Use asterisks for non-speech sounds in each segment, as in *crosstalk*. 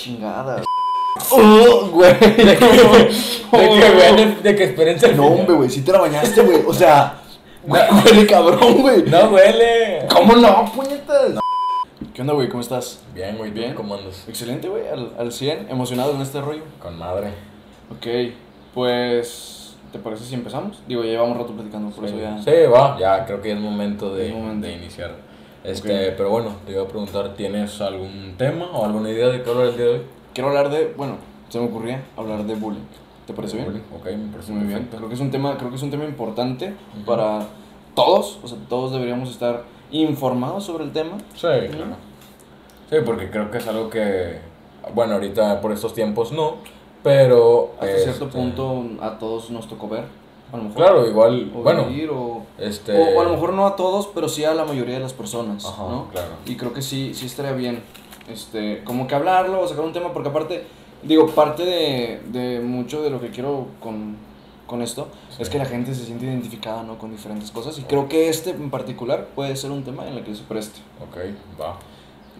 chingada. *laughs* Oh, güey. De que, *laughs* de que, güey, de que experiencia al No, hombre, güey, sí te la bañaste, güey. O sea, *laughs* güey, huele cabrón, güey. No huele. ¿Cómo no, puñetas? ¿Qué onda, güey? ¿Cómo estás? Bien, güey, Bien. ¿Cómo andas? Excelente, güey, al, al 100, emocionado en este rollo. Con madre. Ok, pues, ¿te parece si empezamos? Digo, ya llevamos rato platicando, por sí. eso ya... Sí, va. Ya creo que ya es momento de, Es momento. de iniciar. Este, pero bueno, te iba a preguntar, ¿tienes algún tema o alguna idea de qué hablar el día de hoy? Quiero hablar de, bueno, se me ocurría hablar de bullying. ¿Te parece bien? Bullying. Ok, me parece Muy bien. Creo que es un tema, creo que es un tema importante para todos, o sea, todos deberíamos estar informados sobre el tema. Sí, claro. Sí, porque creo que es algo que, bueno, ahorita por estos tiempos no, pero... Hasta cierto este, punto a todos nos tocó ver, a lo mejor. Claro, igual, O bueno, vivir, o, este... o, o a lo mejor no a todos, pero sí a la mayoría de las personas, Ajá, ¿no? claro. Y creo que sí, sí estaría bien, este, como que hablarlo, o sacar un tema, porque aparte, digo, parte de, de mucho de lo que quiero con, con esto Sí. es que la gente se siente identificada, ¿no? Con diferentes cosas, y creo que este en particular puede ser un tema en el que se preste. Ok, va.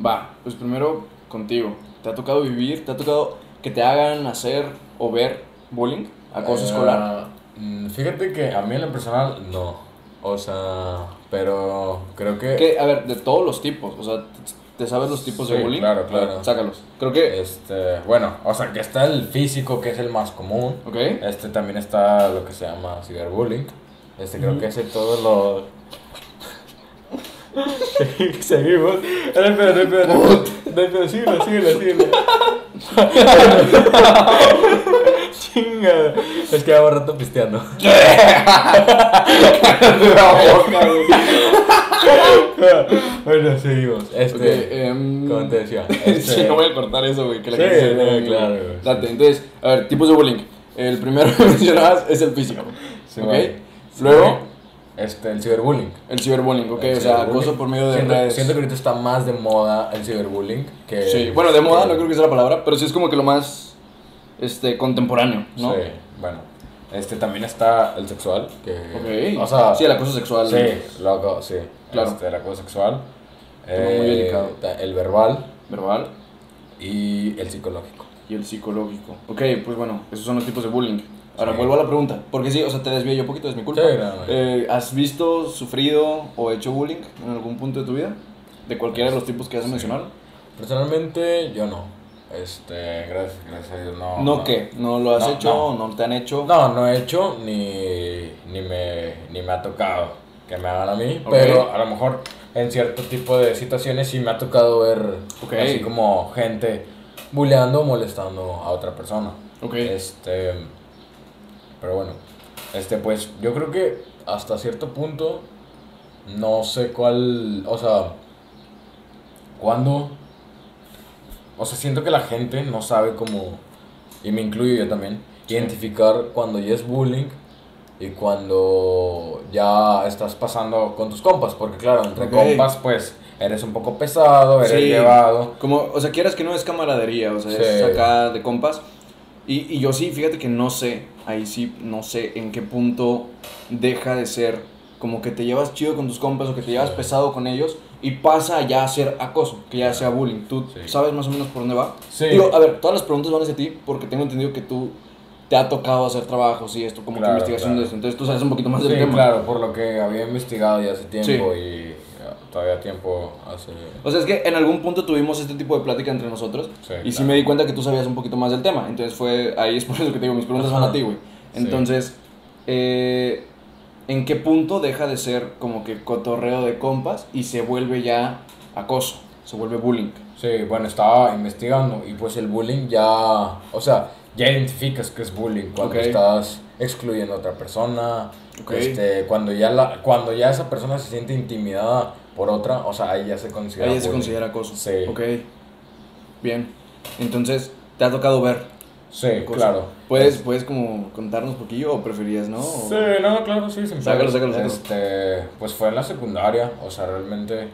Va, pues primero contigo, ¿te ha tocado vivir, te ha tocado que te hagan hacer o ver bullying, acoso Eh, escolar? Mm, Fíjate que a mí en lo personal no. O sea, pero creo que... Que, a ver, de todos los tipos, o sea, ¿te sabes los tipos de bullying? claro, ver, claro. sácalos. Creo que, Este, bueno, o sea, que está el físico, que es el más común. ¿ok? Este también está lo que se llama ciberbullying. Este creo Ujú. que ese todo lo. *laughs* Seguimos. No hay pedo, síguelo, síguelo, síguelo. *laughs* Chinga. Es que llevo rato pisteando. *laughs* *laughs* bueno, seguimos. Este. em, Como te decía. *laughs* sí, este- no voy a cortar eso, güey, que la Sí, se no, claro, güey. Date, sí. entonces, a ver, tipos de bullying. El primero que mencionabas es el físico, Sí, ¿ok? vale. Luego, Este, el ciberbullying. el ciberbullying, ¿ok? El o sea, acoso por medio de siento, redes. Siento que ahorita está más de moda el ciberbullying que... Sí, bueno, de moda que- no creo que sea la palabra, pero sí es como que lo más, este, contemporáneo, ¿no? Sí, bueno. Este también está el sexual, que... O sea... sí, el acoso sexual. Sí, loco, sí. Claro. Este, el acoso sexual. Muy eh, delicado. El verbal Verbal y el psicológico. y el psicológico. Ok, pues bueno, esos son los tipos de bullying. Ahora Sí. vuelvo a la pregunta, porque sí, o sea, te desvié yo un poquito, es mi culpa. Sí, no. Eh, ¿Has visto, sufrido o hecho bullying en algún punto de tu vida? De cualquiera de los tipos que has Sí. mencionado. Personalmente, yo no. Este, gracias, gracias a Dios, no. ¿No qué? ¿No lo has No, hecho? No. te han hecho? No, no he hecho ni, ni, me, ni me ha tocado que me hagan a mí, pero a lo mejor en cierto tipo de situaciones sí me ha tocado ver así como gente bulleando o molestando a otra persona. Ok. Este, pero bueno, este pues yo creo que hasta cierto punto no sé cuál, o sea, cuándo, o sea, siento que la gente no sabe cómo, y me incluyo yo también, Sí. identificar cuando ya es bullying y cuando ya estás pasando con tus compas, porque claro, entre Ok. compas pues eres un poco pesado, eres Sí. llevado. Como, o sea, quieras que no es camaradería, o sea, es Sí. acá de compas. Y, y yo sí, fíjate que no sé, ahí sí, no sé en qué punto deja de ser como que te llevas chido con tus compas o que te llevas pesado con ellos y pasa ya a ser acoso, que ya sea bullying. ¿Tú Sí. sabes más o menos por dónde va? Sí. Digo, a ver, todas las preguntas van hacia ti porque tengo entendido que tú te ha tocado hacer trabajos y esto, como Claro, que investigación claro. de esto. Entonces tú sabes un poquito más Sí, del tema. claro, por lo que había investigado ya hace tiempo y todavía tiempo hace... O sea, es que en algún punto tuvimos este tipo de plática entre nosotros Sí, y sí claro. me di cuenta que tú sabías un poquito más del tema. Entonces fue ahí es por eso que te digo, mis preguntas van a ti, güey. Sí. Entonces, eh, ¿en qué punto deja de ser como que cotorreo de compas y se vuelve ya acoso? Se vuelve bullying. Sí, bueno, estaba investigando y pues el bullying ya, o sea, ya identificas que es bullying cuando Ok. estás excluyendo a otra persona, Ok. este, cuando ya la, cuando ya esa persona se siente intimidada por otra, o sea, ahí ya se considera Ahí ya se considera acoso. Sí. Ok. Bien. Entonces, ¿te ha tocado ver? Sí, claro. ¿Puedes, ¿Puedes como contarnos un poquillo o preferías, no? O- Sí, no, claro, sí, sin Sácalo, sácalo, sácalo. Este, pues fue en la secundaria, o sea, realmente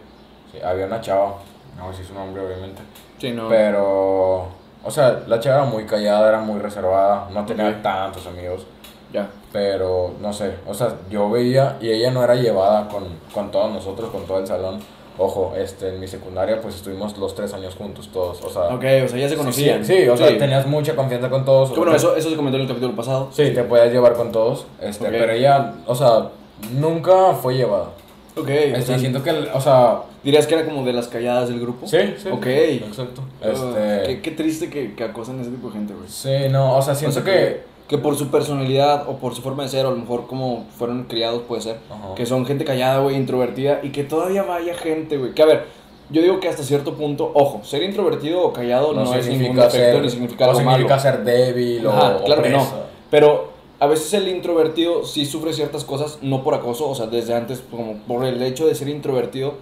sí, había una chava, no sé si su nombre obviamente, Sí, no. pero, o sea, la chava era muy callada, era muy reservada, no tenía tantos amigos, Ya. pero no sé, o sea, yo veía y ella no era llevada con, con todos nosotros, con todo el salón, Ojo, este, en mi secundaria pues estuvimos los tres años juntos todos, o sea... Ok, o sea, ya se conocían. Sí, sí, o sea, tenías mucha confianza con todos. Bueno, eso, eso se comentó en el capítulo pasado. Sí, te podías llevar con todos, este, pero ella, o sea, nunca fue llevada. Ok, o Este, sea, siento que, o sea, dirías que era como de las calladas del grupo. sí, sí. Ok. Exacto. Este, qué, qué triste que, que acosan a ese tipo de gente, güey. sí, no, o sea, O siento sea, que... que por su personalidad o por su forma de ser, o a lo mejor como fueron criados, puede ser, Ajá. que son gente callada, güey, introvertida, y que todavía vaya gente, güey. Que a ver, yo digo que hasta cierto punto, ojo, ser introvertido o callado no, es ningún defecto ser, ni significa no algo significa malo. ser débil o, Ajá, o claro que no. Pero a veces el introvertido sí sufre ciertas cosas, no por acoso, o sea, desde antes, como por el hecho de ser introvertido,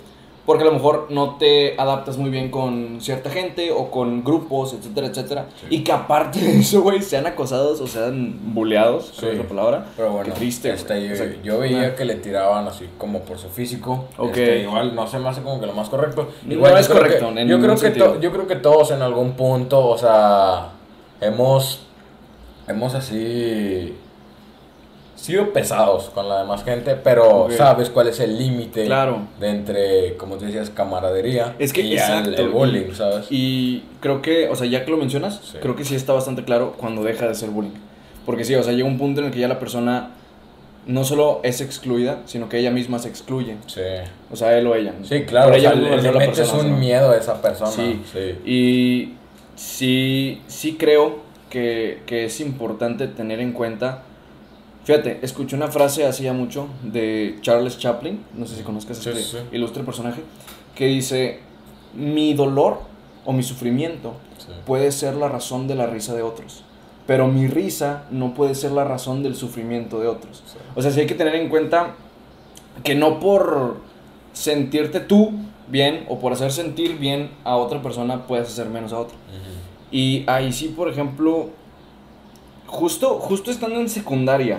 porque a lo mejor no te adaptas muy bien con cierta gente o con grupos, etcétera, etcétera. Sí. Y que aparte de eso, güey, sean acosados o sean buleados, creo Sí. es la palabra. Pero bueno, Qué triste, este, yo, O sea, yo veía que le tiraban así como por su físico. Ok. Este, igual no se me hace como que lo más correcto. Igual es correcto, que- en yo, creo que to- yo creo que todos en algún punto, o sea, hemos, hemos así sido pesados con la demás gente, pero sabes cuál es el límite Claro. de entre, como tú decías, camaradería Es que, y el- el, bullying, ¿sabes? Y creo que, o sea, ya que lo mencionas, Sí. creo que sí está bastante claro cuando deja de ser bullying. Porque sí, o sea, llega un punto en el que ya la persona no solo es excluida, sino que ella misma se excluye. sí. O sea, él o ella. Sí, claro, Por o ella sea, le, no le la metes persona, un ¿no? miedo a esa persona. Sí. sí. Y sí, sí creo que, que es importante tener en cuenta. Fíjate, escuché una frase hace ya mucho de Charles Chaplin, no sé si conozcas Sí, este sí, ilustre personaje, que dice, mi dolor o mi sufrimiento Sí. puede ser la razón de la risa de otros, pero mi risa no puede ser la razón del sufrimiento de otros. O sea, sí hay que tener en cuenta que no por sentirte tú bien o por hacer sentir bien a otra persona puedes hacer menos a otra. Ujú. Y ahí sí, por ejemplo, justo, justo estando en secundaria.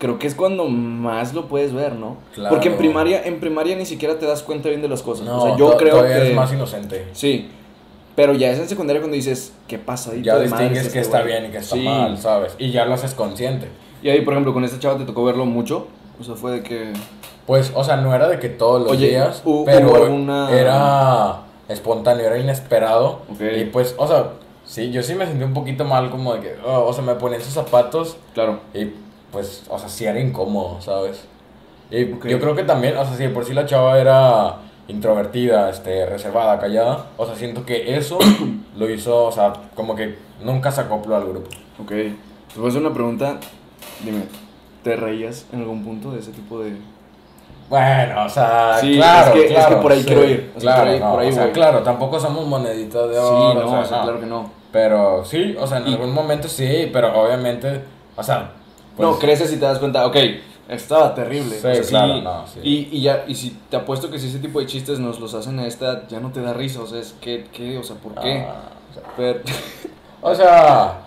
Creo que es cuando más lo puedes ver, ¿no? Claro. Porque en primaria, en primaria ni siquiera te das cuenta bien de las cosas. No, o sea, yo creo que... eres más inocente. Sí, pero ya es en secundaria cuando dices, ¿qué pasa? Ya distingues que está bien y que está mal, ¿sabes? Y ya lo haces consciente. Y ahí, por ejemplo, con esta chava te tocó verlo mucho. O sea, fue de que... Pues, o sea, no era de que todos los Oye, días, ¿hu- pero hubo alguna- era espontáneo, era inesperado. Ok. Y pues, o sea, sí, yo sí me sentí un poquito mal, como de que, oh, o sea, me ponía esos zapatos Claro. y pues, o sea, sí era incómodo, ¿sabes? Y Ok. yo creo que también, o sea, si de por sí la chava era introvertida, este, reservada, callada, o sea, siento que eso *coughs* lo hizo, o sea, como que nunca se acopló al grupo. Ok. Te voy a hacer una pregunta. Dime, ¿te reías en algún punto de ese tipo de...? Bueno, o sea, Sí, claro, es que- es claro, que por ahí sí, quiero ir, o sea, claro, por ahí- no, por ahí o sea, claro, tampoco somos moneditas de Sí, oro, no, o sea, o sea, no. claro que no. Pero sí, o sea, en Y- algún momento sí, pero obviamente, o sea, pues, no, creces y te das cuenta, ok, estaba terrible. Sí, o sea, claro, no, sí. Y, y ya, y si te apuesto que si ese tipo de chistes nos los hacen a esta ya no te da risa, o sea, es que, ¿qué? O sea, ¿por qué? ah, o sea, Pero- *laughs* o sea,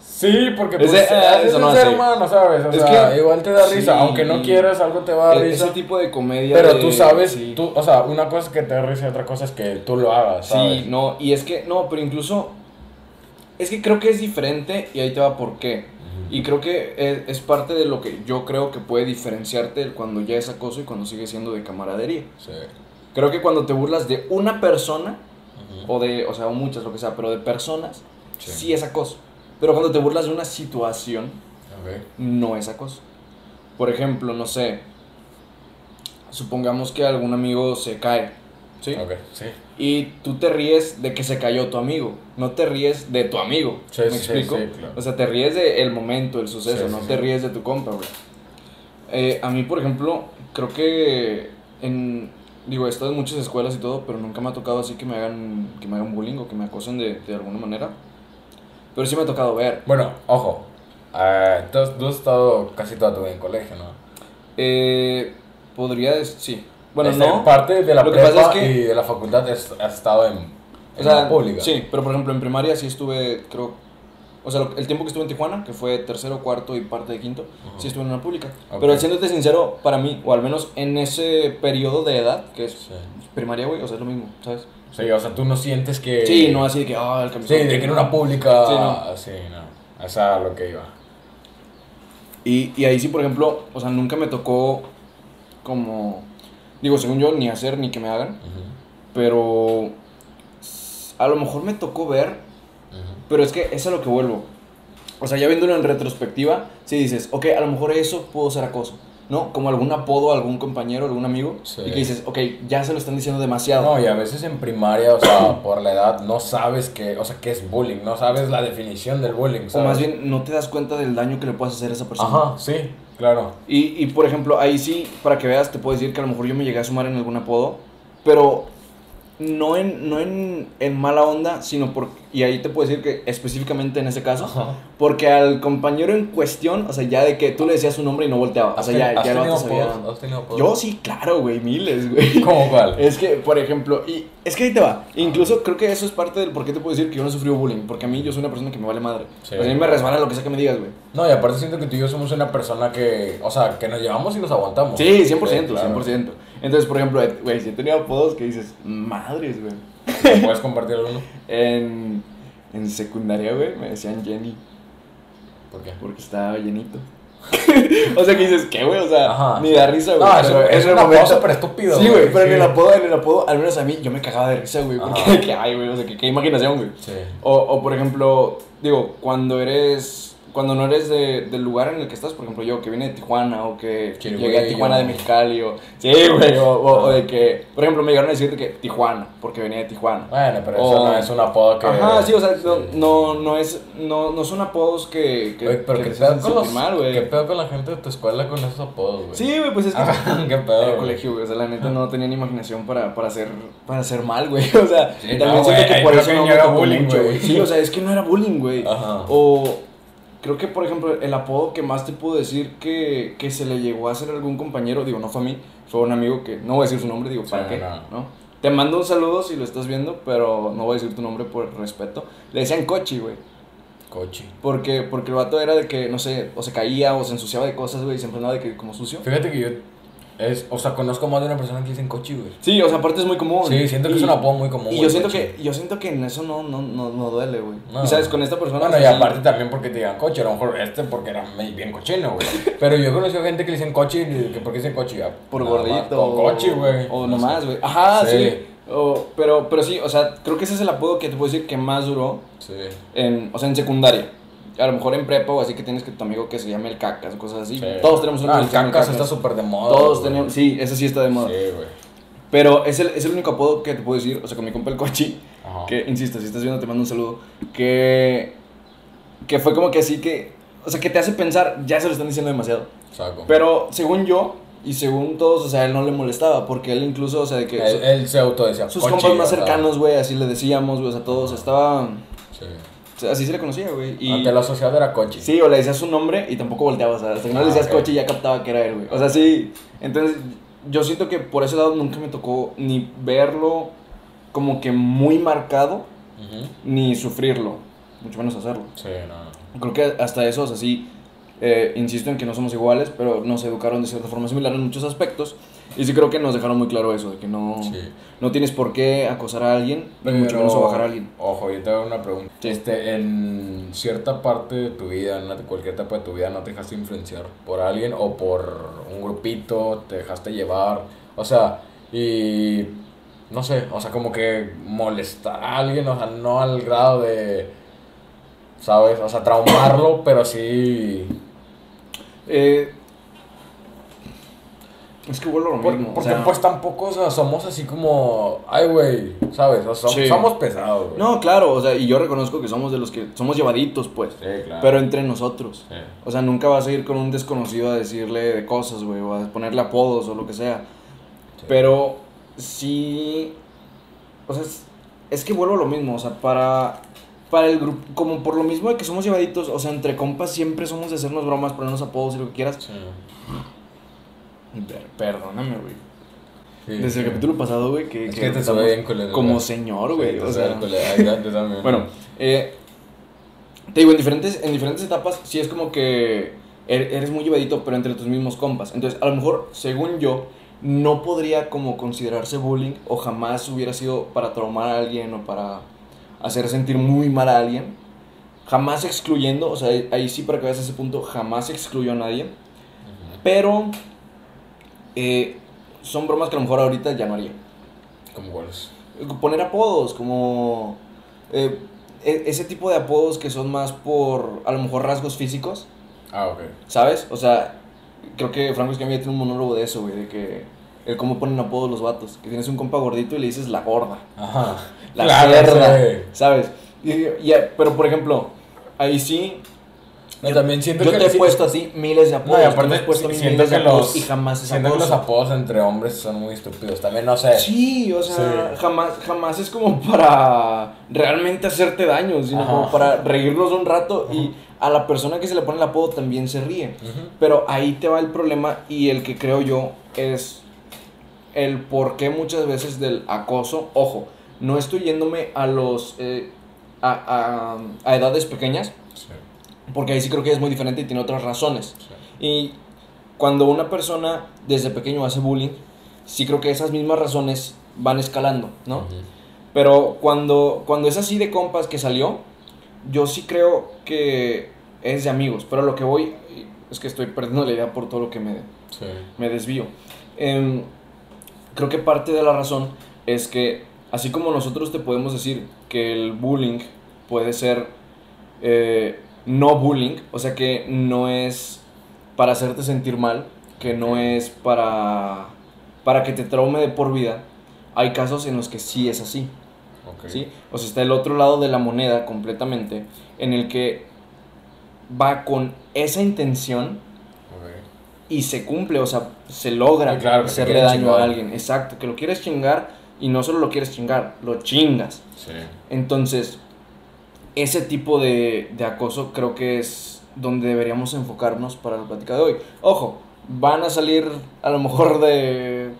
sí, porque pues, Ese- es, es eso un no, ser sí. humano, ¿sabes? O Es sea, que- igual te da risa, aunque no quieras, algo te va a dar risa. ese tipo de comedia Pero de- tú sabes, tú, o sea, una cosa es que te da risa y otra cosa es que tú lo hagas, ¿sabes? Sí, no, y es que, no, pero incluso, es que creo que es diferente y ahí te va por qué. Y creo que es, es parte de lo que yo creo que puede diferenciarte cuando ya es acoso y cuando sigue siendo de camaradería. Sí. Creo que cuando te burlas de una persona, o de, o sea, o muchas, lo que sea, pero de personas, Sí. sí, es acoso. Pero cuando te burlas de una situación, no es acoso. Por ejemplo, no sé, supongamos que algún amigo se cae, ¿sí? Ok, sí. Y tú te ríes de que se cayó tu amigo, no te ríes de tu amigo. Sí, ¿Me sí, explico? sí, claro. O sea, te ríes del momento, el suceso, no te ríes de tu compa, güey. Eh, a mí, por ejemplo, creo que en. Digo, he estado en muchas escuelas y todo, pero nunca me ha tocado así que me hagan, que me hagan bullying o que me acosen de, de alguna manera. Pero sí me ha tocado ver. Bueno, ojo. eh, tú, has- tú has estado casi toda tu vida en colegio, ¿no? Eh, podría decir, sí. Bueno, Este, no. Parte de la prepa pasa es que- y de la facultad has, has estado en O sea, la pública. Sí, pero por ejemplo en primaria sí estuve, creo, o sea, el tiempo que estuve en Tijuana, que fue tercero, cuarto y parte de quinto, sí estuve en una pública. Pero siéndote sincero, para mí, o al menos en ese periodo de edad, que es Sí. primaria, güey, o sea, es lo mismo, ¿sabes? Sí, o sea, tú no sientes que... Sí, no así de que, ah, el Sí, camisón. de que en una pública... Sí, no. Sí, no. Esa era lo que iba. Y, y ahí sí, por ejemplo, o sea, nunca me tocó como Digo, según yo, ni hacer ni que me hagan. Pero a lo mejor me tocó ver, pero es que es a lo que vuelvo. O sea, ya viéndolo en retrospectiva, si dices, ok, a lo mejor eso pudo ser acoso, ¿no? Como algún apodo a algún compañero, algún amigo, Sí. y que dices, ok, ya se lo están diciendo demasiado. No, y a veces en primaria, o sea, *clears throat* por la edad, no sabes qué, o sea, qué es bullying, no sabes la definición del bullying, o ¿sabes? más bien, no te das cuenta del daño que le puedes hacer a esa persona. Ajá, sí, claro. Y, y, por ejemplo, ahí sí, para que veas, te puedo decir que a lo mejor yo me llegué a sumar en algún apodo, pero no en, no en, en mala onda, sino por... Y ahí te puedo decir que específicamente en ese caso, Ajá. porque al compañero en cuestión, o sea, ya de que tú le decías su nombre y no volteaba, o ¿Has sea, ya, has ya tenido vato sabía... Yo sí, claro, güey, miles, güey. ¿Cómo cuál? *laughs* Es que, por ejemplo, y es que ahí te va. Incluso creo que eso es parte del por qué te puedo decir que yo no he sufrido bullying. Porque a mí yo soy una persona que me vale madre. Sí. Pues a mí me resbala lo que sea que me digas, güey. No, y aparte siento que tú y yo somos una persona que, o sea, que nos llevamos y nos aguantamos. Sí, 100%, claro. 100%. Entonces, por ejemplo, güey, si he tenido apodos que dices, madres, güey. ¿Puedes compartir alguno? En, en secundaria, güey, me decían Jenny. ¿Por qué? Porque estaba llenito. *laughs* o sea, que dices, ¿qué, güey? O sea, Ajá. ni da risa, güey. No, pero eso es un apodo momento- súper estúpido. Sí, güey, pero en el apodo, en el apodo, al menos a mí, yo me cagaba de risa, güey. Porque, que, ay, güey, o sea, que qué imaginación, güey. Sí. O, o por ejemplo, digo, cuando eres. Cuando no eres de, del lugar en el que estás, por ejemplo, yo que vine de Tijuana o que llegué a Tijuana de Mexicali o. Sí, güey, o, o- o de que. Por ejemplo, me llegaron a decir de que Tijuana, porque venía de Tijuana. Bueno, pero eso no es un apodo que... Ajá, sí, o sea, no, Sí. no, no es. No, no son apodos que. que, pero que ¿qué te con los, mal, güey. ¿qué pedo con la gente de tu escuela con esos apodos, güey? Sí, güey, pues es que. Ajá, *laughs* ¿Qué pedo, Era güey? colegio, güey. O sea, la neta no tenían imaginación para, para, hacer, para hacer mal, güey. *laughs* O sea, Sí, también no, siento que por eso no era bullying, güey. Sí, o sea, es que no era bullying, güey. Ajá. O creo que, por ejemplo, el apodo que más te puedo decir que, que se le llegó a hacer a algún compañero, digo, no fue a mí, fue a un amigo que, no voy a decir su nombre, digo, ¿para Sí, qué? no. ¿No? Te mando un saludo si lo estás viendo, pero no voy a decir tu nombre por respeto. Le decían cochi, güey. Coche. Porque, porque el vato era de que, no sé, o se caía o se ensuciaba de cosas, güey, y siempre andaba de que como sucio. Fíjate que yo... Es, o sea, conozco más de una persona que dicen coche, güey. Sí, o sea, aparte es muy común. Sí, siento que Y- es un apodo muy común. Y yo siento coche. que yo siento que en eso no no no, no duele, güey. No. Y sabes, con esta persona Bueno, y sí- aparte también porque te digan coche, a lo mejor este porque era bien cochino, güey. *laughs* Pero yo he conocido gente que le dicen coche y que porque dicen coche ya. por gordito Con coche, güey. O nomás, güey. Ajá, sí. Sí. O- pero pero sí, o sea, creo que ese es el apodo que te puedo decir que más duró Sí. en, o sea, en secundaria. A lo mejor en prepa o así que tienes que tu amigo que se llame el cacas, cosas así. sí. Todos tenemos un Ah, el cacas está súper de moda. Todos güey. tenemos, sí, ese sí está de moda. Sí, güey. Pero es el, es el único apodo que te puedo decir, o sea, con mi compa el cochi, Ajá. que, insisto, si estás viendo te mando un saludo, que, que fue como que así que, o sea, que te hace pensar, ya se lo están diciendo demasiado. Saco. Pero según yo, y según todos, o sea, él no le molestaba, porque él incluso, o sea, de que él, su- él se autodecía sus compas más o cercanos, güey, así le decíamos, güey, o sea, todos, estaba, Sí. Así se le conocía, güey. Y, Ante la asociado era coche. Sí, o le decías su nombre y tampoco volteaba, o sea, hasta que no le Ah, decías ok. coche ya captaba que era él, güey. O sea, sí, entonces yo siento que por ese lado nunca me tocó ni verlo como que muy marcado, ni sufrirlo, mucho menos hacerlo. Sí, no. Creo que hasta eso, o sea, sí, eh, insisto en que no somos iguales, pero nos educaron de cierta forma similar en muchos aspectos. Y sí creo que nos dejaron muy claro eso, de que no, Sí. no tienes por qué acosar a alguien, ni mucho menos bajar a alguien. Ojo, yo te hago una pregunta. Sí. Este, en cierta parte de tu vida, en cualquier etapa de tu vida, ¿no te dejaste influenciar por alguien o por un grupito? ¿Te dejaste llevar? O sea, y no sé, o sea, como que molestar a alguien, o sea, no al grado de, ¿sabes? O sea, traumarlo, pero sí... Eh, es que vuelvo a lo Por- mismo. o porque sea- pues tampoco, o sea, somos así como, ay, güey, ¿sabes? O sea, Sí. somos pesados, güey. No, claro, o sea, y yo reconozco que somos de los que somos llevaditos, pues. Sí, claro. Pero entre nosotros. Sí. O sea, nunca vas a ir con un desconocido a decirle de cosas, güey, o a ponerle apodos o lo que sea. Pero sí. O sea, es, es que vuelvo a lo mismo, o sea, para. Para el grupo, como por lo mismo de que somos llevaditos, o sea, entre compas siempre somos de hacernos bromas, ponernos apodos y lo que quieras. Perdóname, güey. Sí, Desde el capítulo pasado, güey, que, Es que que te estamos bien culero, como señor, güey. o sea, culero. Bueno, eh, te digo, en diferentes, en diferentes etapas sí es como que er- eres muy llevadito, pero entre tus mismos compas. Entonces, a lo mejor, según yo, no podría como considerarse bullying o jamás hubiera sido para traumar a alguien o para hacer sentir muy mal a alguien. Jamás excluyendo, o sea, ahí sí para que veas ese punto, jamás excluyó a nadie. Pero, eh, son bromas que a lo mejor ahorita ya no haría. ¿Cómo cuáles? Poner apodos, como eh, e- ese tipo de apodos que son más por a lo mejor rasgos físicos, Ah, ok. ¿sabes? O sea, creo que Franco Escamilla tiene un monólogo de eso, güey, de que el cómo ponen apodos los vatos, que tienes un compa gordito y le dices la gorda, Ajá. la Claro, cerda, sí. ¿sabes? Y, y- pero por ejemplo, ahí sí No, yo, también siento yo que te he puesto a ti miles de No, apodos, y tú me aparte puesto mí siento miles de que apodos los, y jamás es siento que los apodos entre hombres son muy estúpidos. También, no sé. Sí, o sea, Sí. jamás, jamás es como para realmente hacerte daño, sino Ajá. como para reírnos un rato y a la persona que se le pone el apodo también se ríe. Pero ahí te va el problema y el que creo yo es el por qué muchas veces del acoso. Ojo, no estoy yéndome a los eh, a, a- a edades pequeñas, porque ahí sí creo que es muy diferente y tiene otras razones. sí. Y cuando una persona desde pequeño hace bullying, sí creo que esas mismas razones van escalando, ¿no? Pero cuando, cuando es así de compas que salió, yo sí creo que es de amigos. Pero lo que voy es que estoy perdiendo la idea por todo lo que me, Sí. me desvío. Em, creo que parte de la razón es que, así como nosotros te podemos decir que el bullying puede ser eh, no bullying, o sea que no es para hacerte sentir mal, que no es para, para que te traume de por vida, hay casos en los que sí es así. ¿sí? O sea, está el otro lado de la moneda completamente, en el que va con esa intención y se cumple, o sea, se logra claro, hacerle daño chingar. a alguien. Exacto, que lo quieres chingar y no solo lo quieres chingar, lo chingas. Sí. Entonces, ese tipo de, de acoso creo que es donde deberíamos enfocarnos para la plática de hoy. Ojo, van a salir a lo mejor de...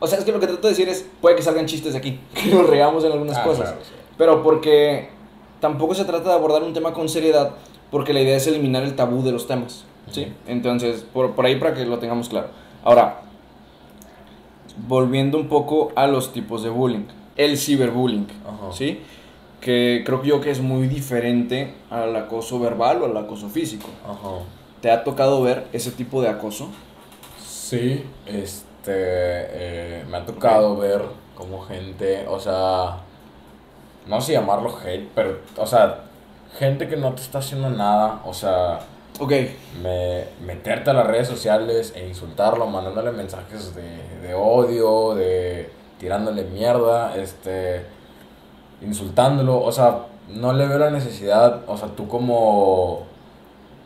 O sea, es que lo que trato de decir es, puede que salgan chistes de aquí, *laughs* que nos reamos en algunas Ah, cosas. claro, sí. Pero porque tampoco se trata de abordar un tema con seriedad, porque la idea es eliminar el tabú de los temas. ¿sí? Entonces, por, por ahí para que lo tengamos claro. Ahora, volviendo un poco a los tipos de bullying. El ciberbullying, Ajá. ¿sí? Que creo yo que es muy diferente al acoso verbal o al acoso físico. Ajá. ¿Te ha tocado ver ese tipo de acoso? Sí, este, eh, me ha tocado ver como gente, o sea, no sé llamarlo hate, pero, o sea, gente que no te está haciendo nada, o sea, Ok, me, meterte a las redes sociales e insultarlo, mandándole mensajes de, de odio, de tirándole mierda, este, insultándolo, o sea, no le veo la necesidad, o sea, tú como,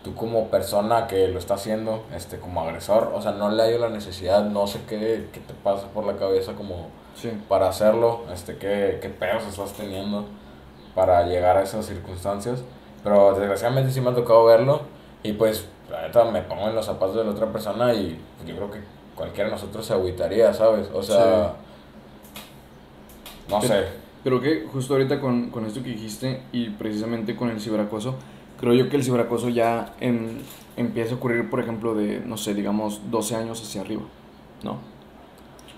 tú como persona que lo está haciendo, este, como agresor, o sea, no le hallo la necesidad, no sé qué, qué te pasa por la cabeza como sí. para hacerlo, este, qué, qué pedos estás teniendo para llegar a esas circunstancias. Pero desgraciadamente sí me ha tocado verlo y pues la neta me pongo en los zapatos de la otra persona y yo creo que cualquiera de nosotros se agüitaría, ¿sabes? O sea, no sé. Creo que justo ahorita con, con esto que dijiste y precisamente con el ciberacoso, creo yo que el ciberacoso ya em, empieza a ocurrir, por ejemplo, de, no sé, digamos, 12 años hacia arriba, ¿no?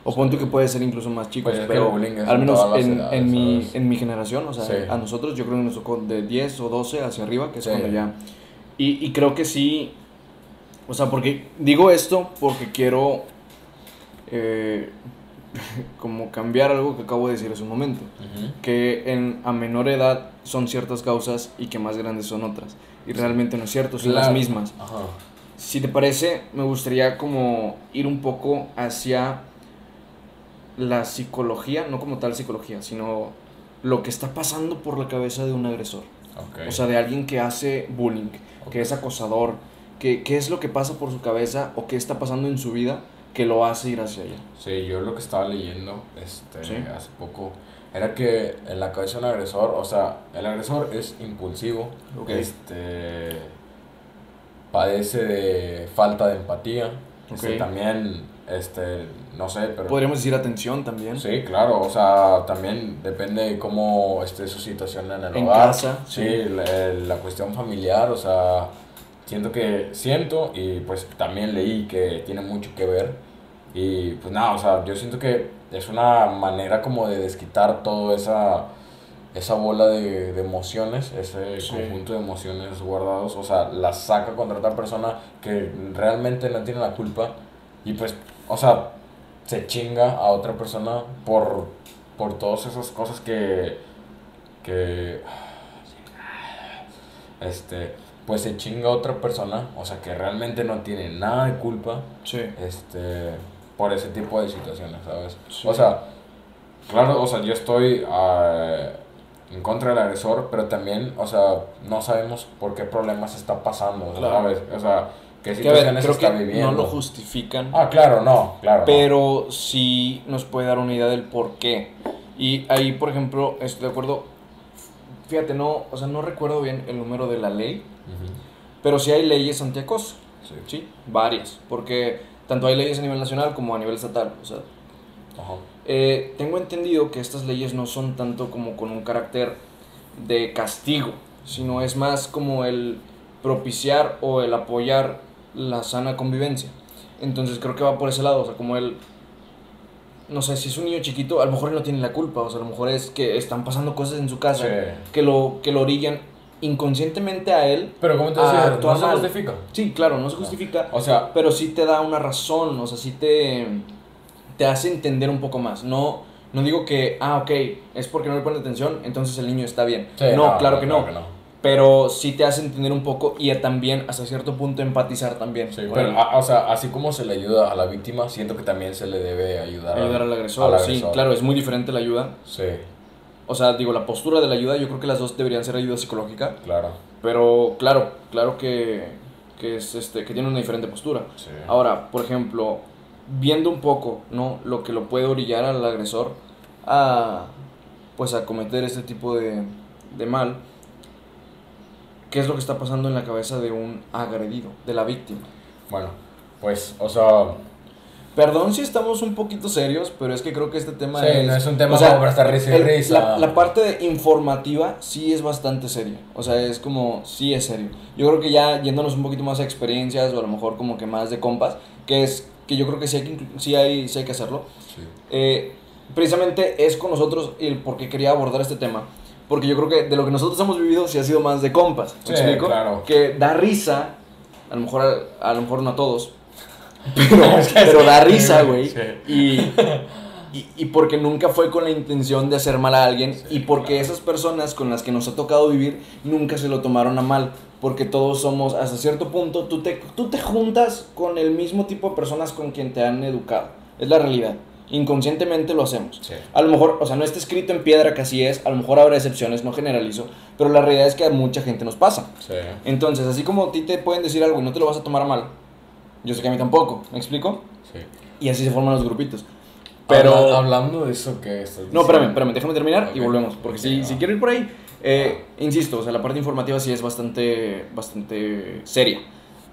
O punto que puede ser incluso más chicos, Pues pero al en menos en, edades, en, mi, en mi generación, o sea, Sí. a nosotros yo creo que nos tocó de 10 o 12 hacia arriba, que es Sí. cuando ya... Y, y creo que sí, o sea, porque digo esto porque quiero eh, *laughs* como cambiar algo que acabo de decir hace un momento que en, a menor edad son ciertas causas y que más grandes son otras. Y realmente no es cierto, son las mismas. Ajá. Si te parece, me gustaría como ir un poco hacia la psicología, no como tal psicología, sino lo que está pasando por la cabeza de un agresor. Ok. O sea, de alguien que hace bullying, que es acosador, que, qué es lo que pasa por su cabeza o qué está pasando en su vida que lo hace ir hacia allá. Sí, yo lo que estaba leyendo este, Sí. hace poco era que en la cabeza de un agresor, o sea, el agresor es impulsivo, este, padece de falta de empatía, este, Ok. también, este, no sé, pero... Podríamos decir atención también. Sí, claro, o sea, también depende de cómo esté su situación en el En hogar. casa, Sí, sí. La, la cuestión familiar, o sea, siento que siento y pues también leí que tiene mucho que ver. Y pues nada, o sea, yo siento que es una manera como de desquitar toda esa, esa bola de, de emociones, ese Sí. conjunto de emociones guardados, o sea, las saca contra otra persona que realmente no tiene la culpa. Y pues, o sea, se chinga a otra persona por, por todas esas cosas que, que, este, pues se chinga a otra persona, o sea, que realmente no tiene nada de culpa, Sí. este, por ese tipo de situaciones, ¿sabes? Sí. O sea, claro, o sea, yo estoy ah, en contra del agresor, pero también, o sea, no sabemos por qué problemas está pasando, Claro. ¿sabes? O sea, qué Que a ver, situaciones creo está que viviendo. no lo justifican. Ah, claro, no, claro. no. pero sí nos puede dar una idea del por qué. Y ahí, por ejemplo, estoy de acuerdo. Fíjate, no, o sea, no recuerdo bien el número de la ley, pero sí hay leyes antiacoso, Sí. sí, varias, porque tanto hay leyes a nivel nacional como a nivel estatal. O sea, Ajá. eh, tengo entendido que estas leyes no son tanto como con un carácter de castigo, sino es más como el propiciar o el apoyar la sana convivencia. Entonces creo que va por ese lado, o sea, como el, no sé, si es un niño chiquito, a lo mejor él no tiene la culpa, o sea, a lo mejor es que están pasando cosas en su casa Sí. que lo, que lo orillan inconscientemente a él. Pero como te decía, no se justifica. Sí, claro, no se justifica, O sea, pero sí te da una razón, o sea, sí te, te hace entender un poco más. No, no digo que, ah, ok, es porque no le ponen atención, entonces el niño está bien. sí, no, claro que no. no. Pero sí te hace entender un poco y también, hasta cierto punto, empatizar también. Sí, pero, el- a- o sea, así como se le ayuda a la víctima, siento que también se le debe ayudar, ayudar al agresor. al Sí, claro, es muy diferente la ayuda. Sí, O sea, digo, la postura de la ayuda, yo creo que las dos deberían ser ayuda psicológica. claro. Pero claro, claro que, que, es este, que tiene una diferente postura. Sí. Ahora, por ejemplo, viendo un poco, ¿no? Lo que lo puede orillar al agresor a, pues, a cometer este tipo de, de mal. ¿Qué es lo que está pasando en la cabeza de un agredido, de la víctima? Bueno, pues, o sea, Perdón si estamos un poquito serios, pero es que creo que este tema Sí, es... no es un tema o sea, como para estar risa y risa. La, la parte de informativa sí es bastante seria. O sea, es como, sí es serio. Yo creo que ya yéndonos un poquito más a experiencias o a lo mejor como que más de compas, que es que yo creo que sí hay que, sí hay, sí hay que hacerlo. sí. Eh, precisamente es con nosotros el por qué quería abordar este tema. Porque yo creo que de lo que nosotros hemos vivido sí ha sido más de compas. ¿Me Sí, explico? claro. Que da risa, a lo mejor a, a lo mejor no a todos, *laughs* pero, pero da risa, güey. Sí. Y, y, y porque nunca fue con la intención de hacer mal a alguien y porque esas personas con las que nos ha tocado vivir nunca se lo tomaron a mal. Porque todos somos, hasta cierto punto, tú te, tú te juntas con el mismo tipo de personas con quien te han educado. Es la realidad. Inconscientemente lo hacemos. Sí. A lo mejor, o sea, no está escrito en piedra que así es, a lo mejor habrá excepciones, no generalizo, pero la realidad es que a mucha gente nos pasa. Sí. Entonces, así como a ti te pueden decir algo y no te lo vas a tomar a mal, yo sé que a mí tampoco, ¿me explico? sí. Y así se forman los grupitos. Pero... Habla- hablando de eso que estás No, espérame, espérame, déjame terminar y volvemos. Porque si, Ok, si quiero ir por ahí, eh, insisto, o sea, la parte informativa sí es bastante, bastante seria.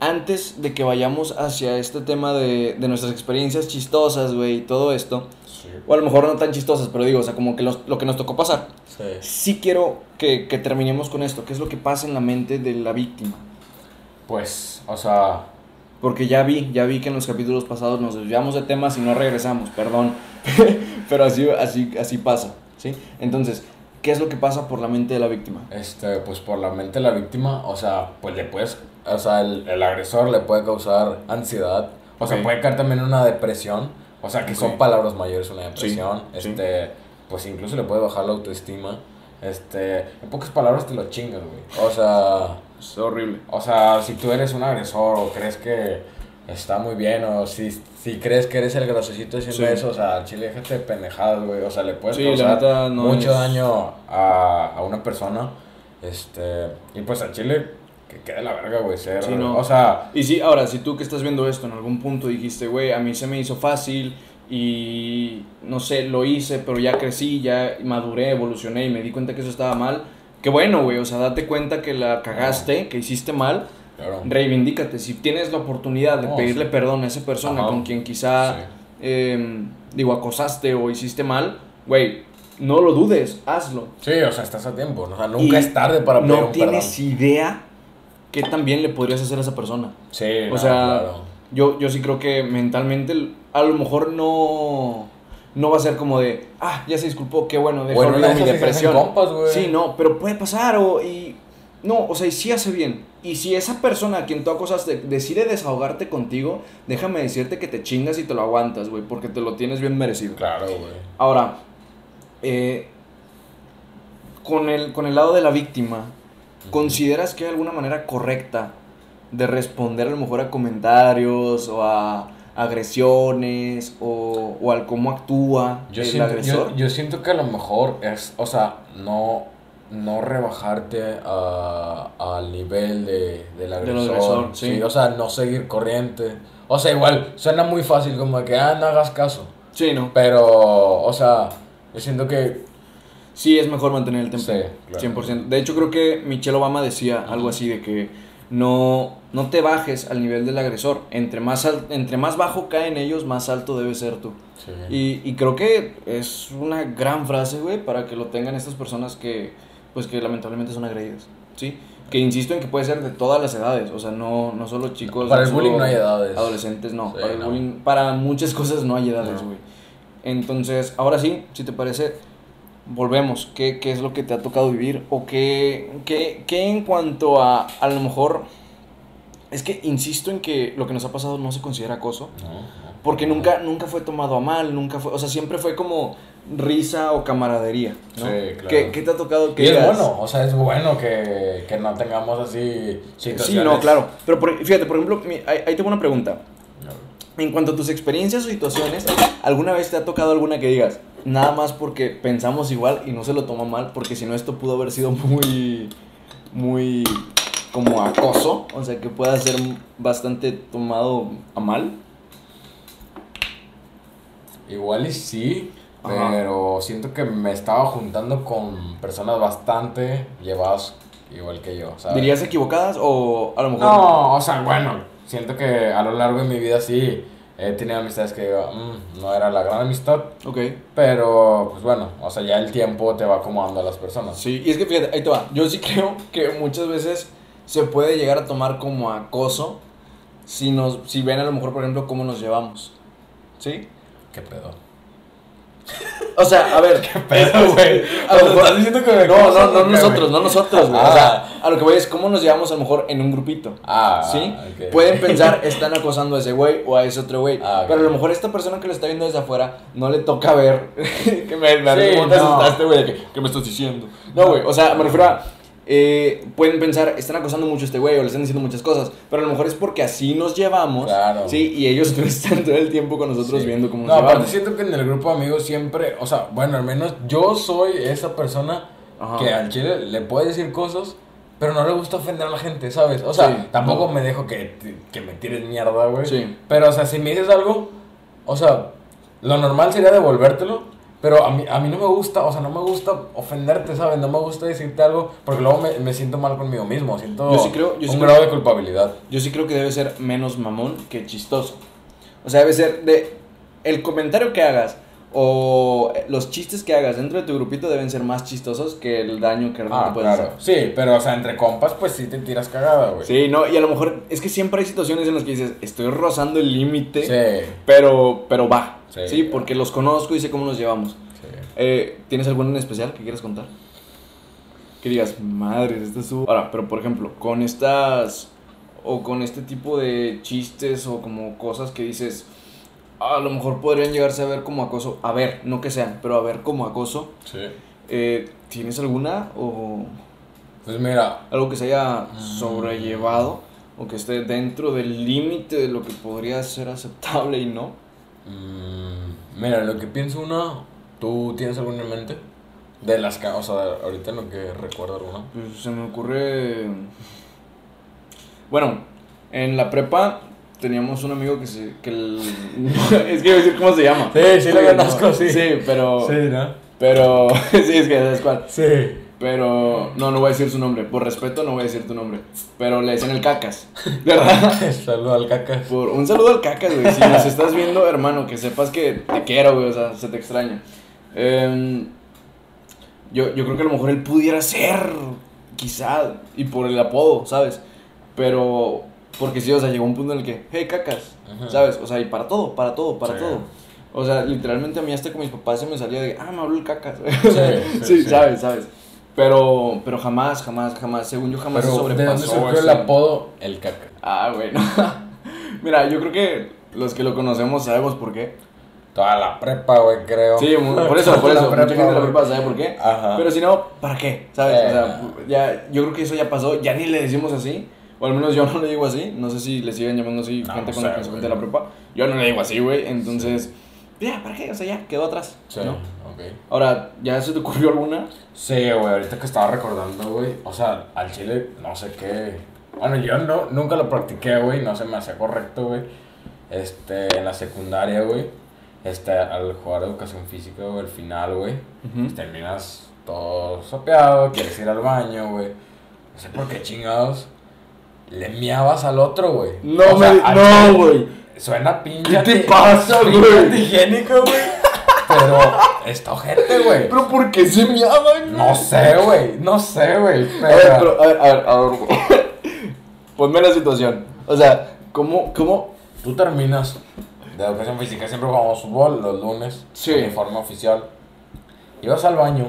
Antes de que vayamos hacia este tema de, de nuestras experiencias chistosas, güey, y todo esto, Sí. o a lo mejor no tan chistosas, pero digo, o sea, como que los- lo que nos tocó pasar, Sí. sí quiero que, que terminemos con esto, qué es lo que pasa en la mente de la víctima. Pues, o sea, Porque ya vi, ya vi que en los capítulos pasados nos desviamos de temas y no regresamos, perdón. *laughs* Pero así, así, así pasa, ¿sí? Entonces, ¿qué es lo que pasa por la mente de la víctima? este, pues por la mente de la víctima, o sea, pues le puedes, o sea, el, el agresor le puede causar ansiedad, o sea, puede caer también en una depresión, o sea, que son palabras mayores una depresión, Sí, sí. este, pues incluso le puede bajar la autoestima, este, en pocas palabras te lo chingas, güey, o sea... Es horrible. O sea, si tú eres un agresor o crees que está muy bien o si, si crees que eres el graciosito haciendo Sí. eso, o sea, chile, déjate de pendejadas, güey. O sea, le puedes causar no mucho es- daño a, a una persona. Este, y pues a Chile, que quede la verga, güey, ser. Sí, no. O sea, Y sí, ahora, si tú que estás viendo esto en algún punto dijiste, güey, a mí se me hizo fácil y no sé, lo hice, pero ya crecí, ya maduré, evolucioné y me di cuenta que eso estaba mal. Qué bueno, güey, o sea, date cuenta que la cagaste, que hiciste mal, claro. reivindícate. Si tienes la oportunidad de No, pedirle sí. perdón a esa persona Ajá. con quien quizá, Sí. eh, digo, acosaste o hiciste mal, güey, no lo dudes, hazlo. Sí, o sea, estás a tiempo. O sea, nunca Y es tarde para pedir No un tienes perdón. idea qué también le podrías hacer a esa persona. Sí, O no, sea, claro. Yo, yo sí creo que mentalmente a lo mejor no, no va a ser como de, ah, ya se disculpó, qué bueno, dejó Bueno, una mi depresión. compas, sí, no, pero puede pasar o, y, no, o sea, y sí hace bien. Y si esa persona a quien tú acosaste decide desahogarte contigo, déjame decirte que te chingas y te lo aguantas, güey, porque te lo tienes bien merecido. Claro, güey. Ahora, eh, con, el, con el lado de la víctima, ¿consideras que hay alguna manera correcta de responder a lo mejor a comentarios o a agresiones o, o al cómo actúa Yo el siento, agresor? yo, yo siento que a lo mejor es, o sea, no, no rebajarte a- al nivel de, del agresor. agresor, sí. O sea, no seguir corriente. O sea, igual, suena muy fácil como que, ah, no hagas caso. Sí, ¿no? Pero, o sea, yo siento que... Sí, es mejor mantener el temple. Sí, claro. 100%. De hecho, creo que Michelle Obama decía algo así de que no, no te bajes al nivel del agresor. Entre más, al- entre más bajo caen ellos, más alto debes ser tú. Sí. Y, y creo que es una gran frase, güey, para que lo tengan estas personas que, pues, que lamentablemente son agredidas, ¿sí? Que insisto en que puede ser de todas las edades, o sea, no, no solo chicos... Para no el bullying no hay edades. Adolescentes, no. Sí, para el no. bullying, para muchas cosas no hay edades, No. güey. Entonces, ahora sí, si te parece, volvemos. ¿Qué, qué es lo que te ha tocado vivir? ¿O qué, qué, qué en cuanto a, a lo mejor... Es que insisto en que lo que nos ha pasado no se considera acoso. No. Porque nunca, nunca fue tomado a mal, nunca fue, o sea, siempre fue como risa o camaradería, ¿no? Sí, claro. ¿Qué, qué te ha tocado que Y es digas? bueno, o sea, es bueno que, que no tengamos así Sí, situaciones. no, claro. Pero por- fíjate, por ejemplo, ahí, ahí tengo una pregunta. En cuanto a tus experiencias o situaciones, ¿alguna vez te ha tocado alguna que digas, nada más porque pensamos igual y no se lo toma mal? Porque si no, esto pudo haber sido muy, muy como acoso, o sea, que pueda ser bastante tomado a mal. Igual y sí, Ajá. pero siento que me estaba juntando con personas bastante llevadas igual que yo, ¿sabes? ¿Dirías equivocadas o a lo mejor... No, o sea, bueno, siento que a lo largo de mi vida sí he tenido amistades que digo, "Mm, no era la gran amistad, Ok. pero pues bueno, o sea, ya el tiempo te va acomodando a las personas. Sí, y es que fíjate, ahí te va. Yo sí *laughs* creo que muchas veces se puede llegar a tomar como acoso si nos si ven a lo mejor, por ejemplo, cómo nos llevamos. ¿Sí? ¿Qué pedo? O sea, a ver. pedo, güey? A lo O sea, mejor- estás diciendo que me No, no, no ¿o qué, nosotros, no nosotros, güey. O Ah. sea, a lo que voy es cómo nos llevamos a lo mejor en un grupito. Ah, ¿Sí? Pueden pensar, están acosando a ese güey o a ese otro güey. Ah. Pero a lo mejor esta persona que lo está viendo desde afuera no le toca ver. *laughs* que me, me Sí, ¿cómo te no. asustaste, güey? ¿Qué, qué me estás diciendo? No, güey. O sea, me refiero a. eh, pueden pensar, están acosando mucho a este güey o le están diciendo muchas cosas. Pero a lo mejor es porque así nos llevamos. Claro. Sí, y ellos no *laughs* están todo el tiempo con nosotros Sí. viendo cómo No, nos aparte llevamos. siento que en el grupo de amigos siempre, o sea, bueno, al menos yo soy esa persona Ajá. que al chile le puede decir cosas, pero no le gusta ofender a la gente, ¿sabes? O sea, Sí, tampoco no. me dejo que, que me tires mierda, güey. Sí. Pero, o sea, si me dices algo, o sea, lo normal sería devolvértelo. Pero a mí, a mí no me gusta, o sea, no me gusta ofenderte, ¿sabes? No me gusta decirte algo porque luego me, me siento mal conmigo mismo, siento Yo sí creo- yo sí un creo- grado de culpabilidad. Yo sí creo que debe ser menos mamón que chistoso. O sea, debe ser de. El comentario que hagas o los chistes que hagas dentro de tu grupito deben ser más chistosos que el daño que Ah, puedes claro. Sí, pero, o sea, entre compas, pues sí te tiras cagada, güey. Sí, no, y a lo mejor es que siempre hay situaciones en las que dices, estoy rozando el límite, Sí. pero, pero va. Sí. Sí. porque los conozco y sé cómo nos llevamos. sí. Eh, ¿Tienes alguno en especial que quieras contar? Que digas, madre, este es su... Ahora, pero por ejemplo, con estas... O con este tipo de chistes o como cosas que dices... A lo mejor podrían llegarse a ver como acoso. A ver, no que sean, pero a ver como acoso. Sí. Eh, ¿Tienes alguna o Pues mira, algo que se haya sobrellevado? O que esté dentro del límite de lo que podría ser aceptable y no. mm, mira, lo que pienso una, ¿tú tienes alguna en mente? De las que, o sea, ahorita en lo que recuerdo alguna. Pues se me ocurre. Bueno, en la prepa teníamos un amigo que se. Que el- *laughs* es que iba a decir cómo se llama. Sí, sí lo no. conozco, *laughs* sí. Sí, pero. ¿no? Pero. *laughs* sí, es que sabes cuál. Sí. Pero. No, no voy a decir su nombre. Por respeto, no voy a decir tu nombre. Pero le decían el cacas. ¿Verdad? Saludo al caca. Por un saludo al cacas, güey. Si nos estás viendo, hermano, que sepas que te quiero, güey. O sea, se te extraña. Em, yo, yo creo que a lo mejor él pudiera ser, quizá, y por el apodo, ¿sabes? Pero, porque sí, o sea, llegó un punto en el que, hey, cacas, Ajá. ¿sabes? O sea, y para todo, para todo, para Sí. todo. O sea, literalmente a mí hasta con mis papás se me salía de, ah, me habló el cacas. *laughs* Sí, sí, sabes, sabes. Pero, pero jamás, jamás, jamás, según yo jamás se Pero, ¿de dónde sobrepasó. surgió el apodo El Caca? Ah, bueno. *laughs* Mira, yo creo que los que lo conocemos sabemos por qué. Toda la prepa, güey, creo. Sí, por eso, por eso. Mucha gente de la prepa sabe por qué. Ajá. Pero si no, ¿para qué? ¿Sabes? Eh. O sea, ya, yo creo que eso ya pasó. Ya ni le decimos así. O al menos yo *laughs* no le digo así. No sé si le siguen llamando así No, gente con la sé, que se de la prepa. Yo no le digo así, güey. Entonces, ya, ¿para qué? O sea, ya, quedó atrás. Sí, ¿no? ok. Ahora, ¿ya se te ocurrió alguna? Sí, güey, ahorita que estaba recordando, güey. O sea, al chile, no sé qué. Bueno, yo no, nunca lo practiqué, güey. No se me hacía correcto, güey. Este, en la secundaria, güey. Este, al jugar educación física, güey, al final, güey. Ujú. Terminas todo sopeado, quieres ir al baño, güey. No sé por qué chingados. Le miabas al otro, güey. No, O sea, me- no, güey. Suena pinche. ¿Qué te pasa, güey? antihigiénico, güey. Pero está ojete, güey. ¿Pero por qué se miaban? No sé, güey. No sé, güey. A ver, Pero. pero, a ver, a ver, a ver. *laughs* Ponme la situación. O sea, ¿cómo, cómo? Tú terminas de educación física. Siempre jugamos fútbol los lunes. Sí. Uniforme oficial. Ibas al baño.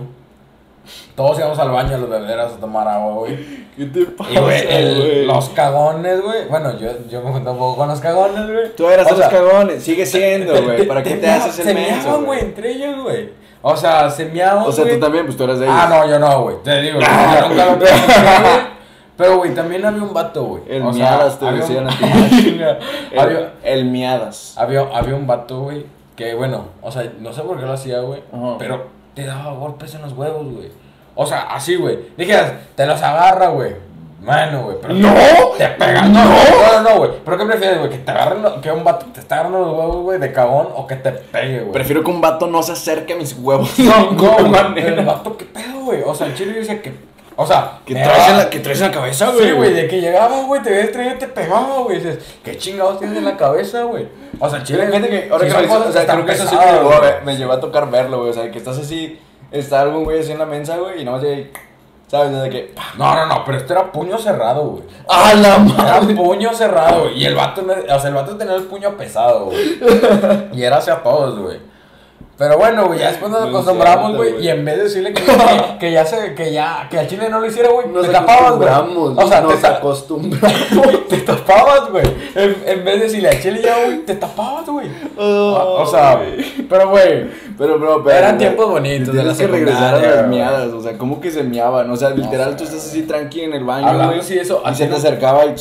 Todos íbamos al baño, los beberas a tomar agua, güey. ¿Qué te pasa, Y, güey, el- güey? los cagones, güey. Bueno, yo, yo me junto un poco con los cagones, güey. Tú eras O de los sea, cagones, sigue siendo, güey. *laughs* ¿Para qué te mea- haces el Se menso, meaban, güey, entre ellos, güey. O sea, se meaban, O sea, güey. tú también, pues tú eras de ellos. Ah, no, yo no, güey. Te digo, *laughs* yo nunca lo practiqué, güey. Pero, güey, también había un vato, güey. El O sea, miadas te había un- decían a ti. *laughs* El, había, el miadas. había, había un vato, güey, que, bueno, o sea, no sé por qué lo hacía, güey, Ajá. pero te daba golpes en los huevos, güey. O sea, así, güey. Dijeras, te los agarra, güey. Bueno, güey, pero... ¡No! Te pegan, no, no, no, güey. ¿Pero qué prefieres, güey? Que te agarren, que un vato te está agarrando los huevos, güey, de cagón o que te pegue, güey. Prefiero que un vato no se acerque a mis huevos. No, *laughs* no, güey. El vato, ¿qué pedo, güey? O sea, el chile decía que. O sea, Que traes, en la, que traes en la cabeza, güey. Sí, güey, de que llegaba, güey, te ves traído y te pegaba, güey. Dices, ¿qué chingados tienes en la cabeza, güey? O sea, chile. Fíjate que ahora sí que o sea, creo que eso sí me llegó a me llevó a tocar verlo, güey. O sea, que estás así, está algún güey así en la mensa, güey, y más de, ¿sabes? De que, No, no, no, pero este era puño cerrado, güey. ¡ah, la Era madre! puño cerrado, güey. Y el vato, no- o sea, el vato tenía el puño pesado, güey. Y era hacia todos, güey. Pero bueno, güey, ya después nos acostumbramos, güey. Y en vez de decirle que, que, *laughs* que ya se, que ya, que al chile no lo hiciera, güey, Nos te tapabas, güey. O sea, te, nos ta- acostumbramos. *laughs* te tapabas, güey. En, en vez de decirle al chile ya, güey, te tapabas, güey. O, o sea, pero, güey. Pero, bro, pero. Eran tiempos bonitos Tienes que regresar a las miadas. O sea, ¿cómo que se miaban? O sea, literal, tú estás así tranqui en el baño, Hablando así eso, Y ¿a se te acercaba y.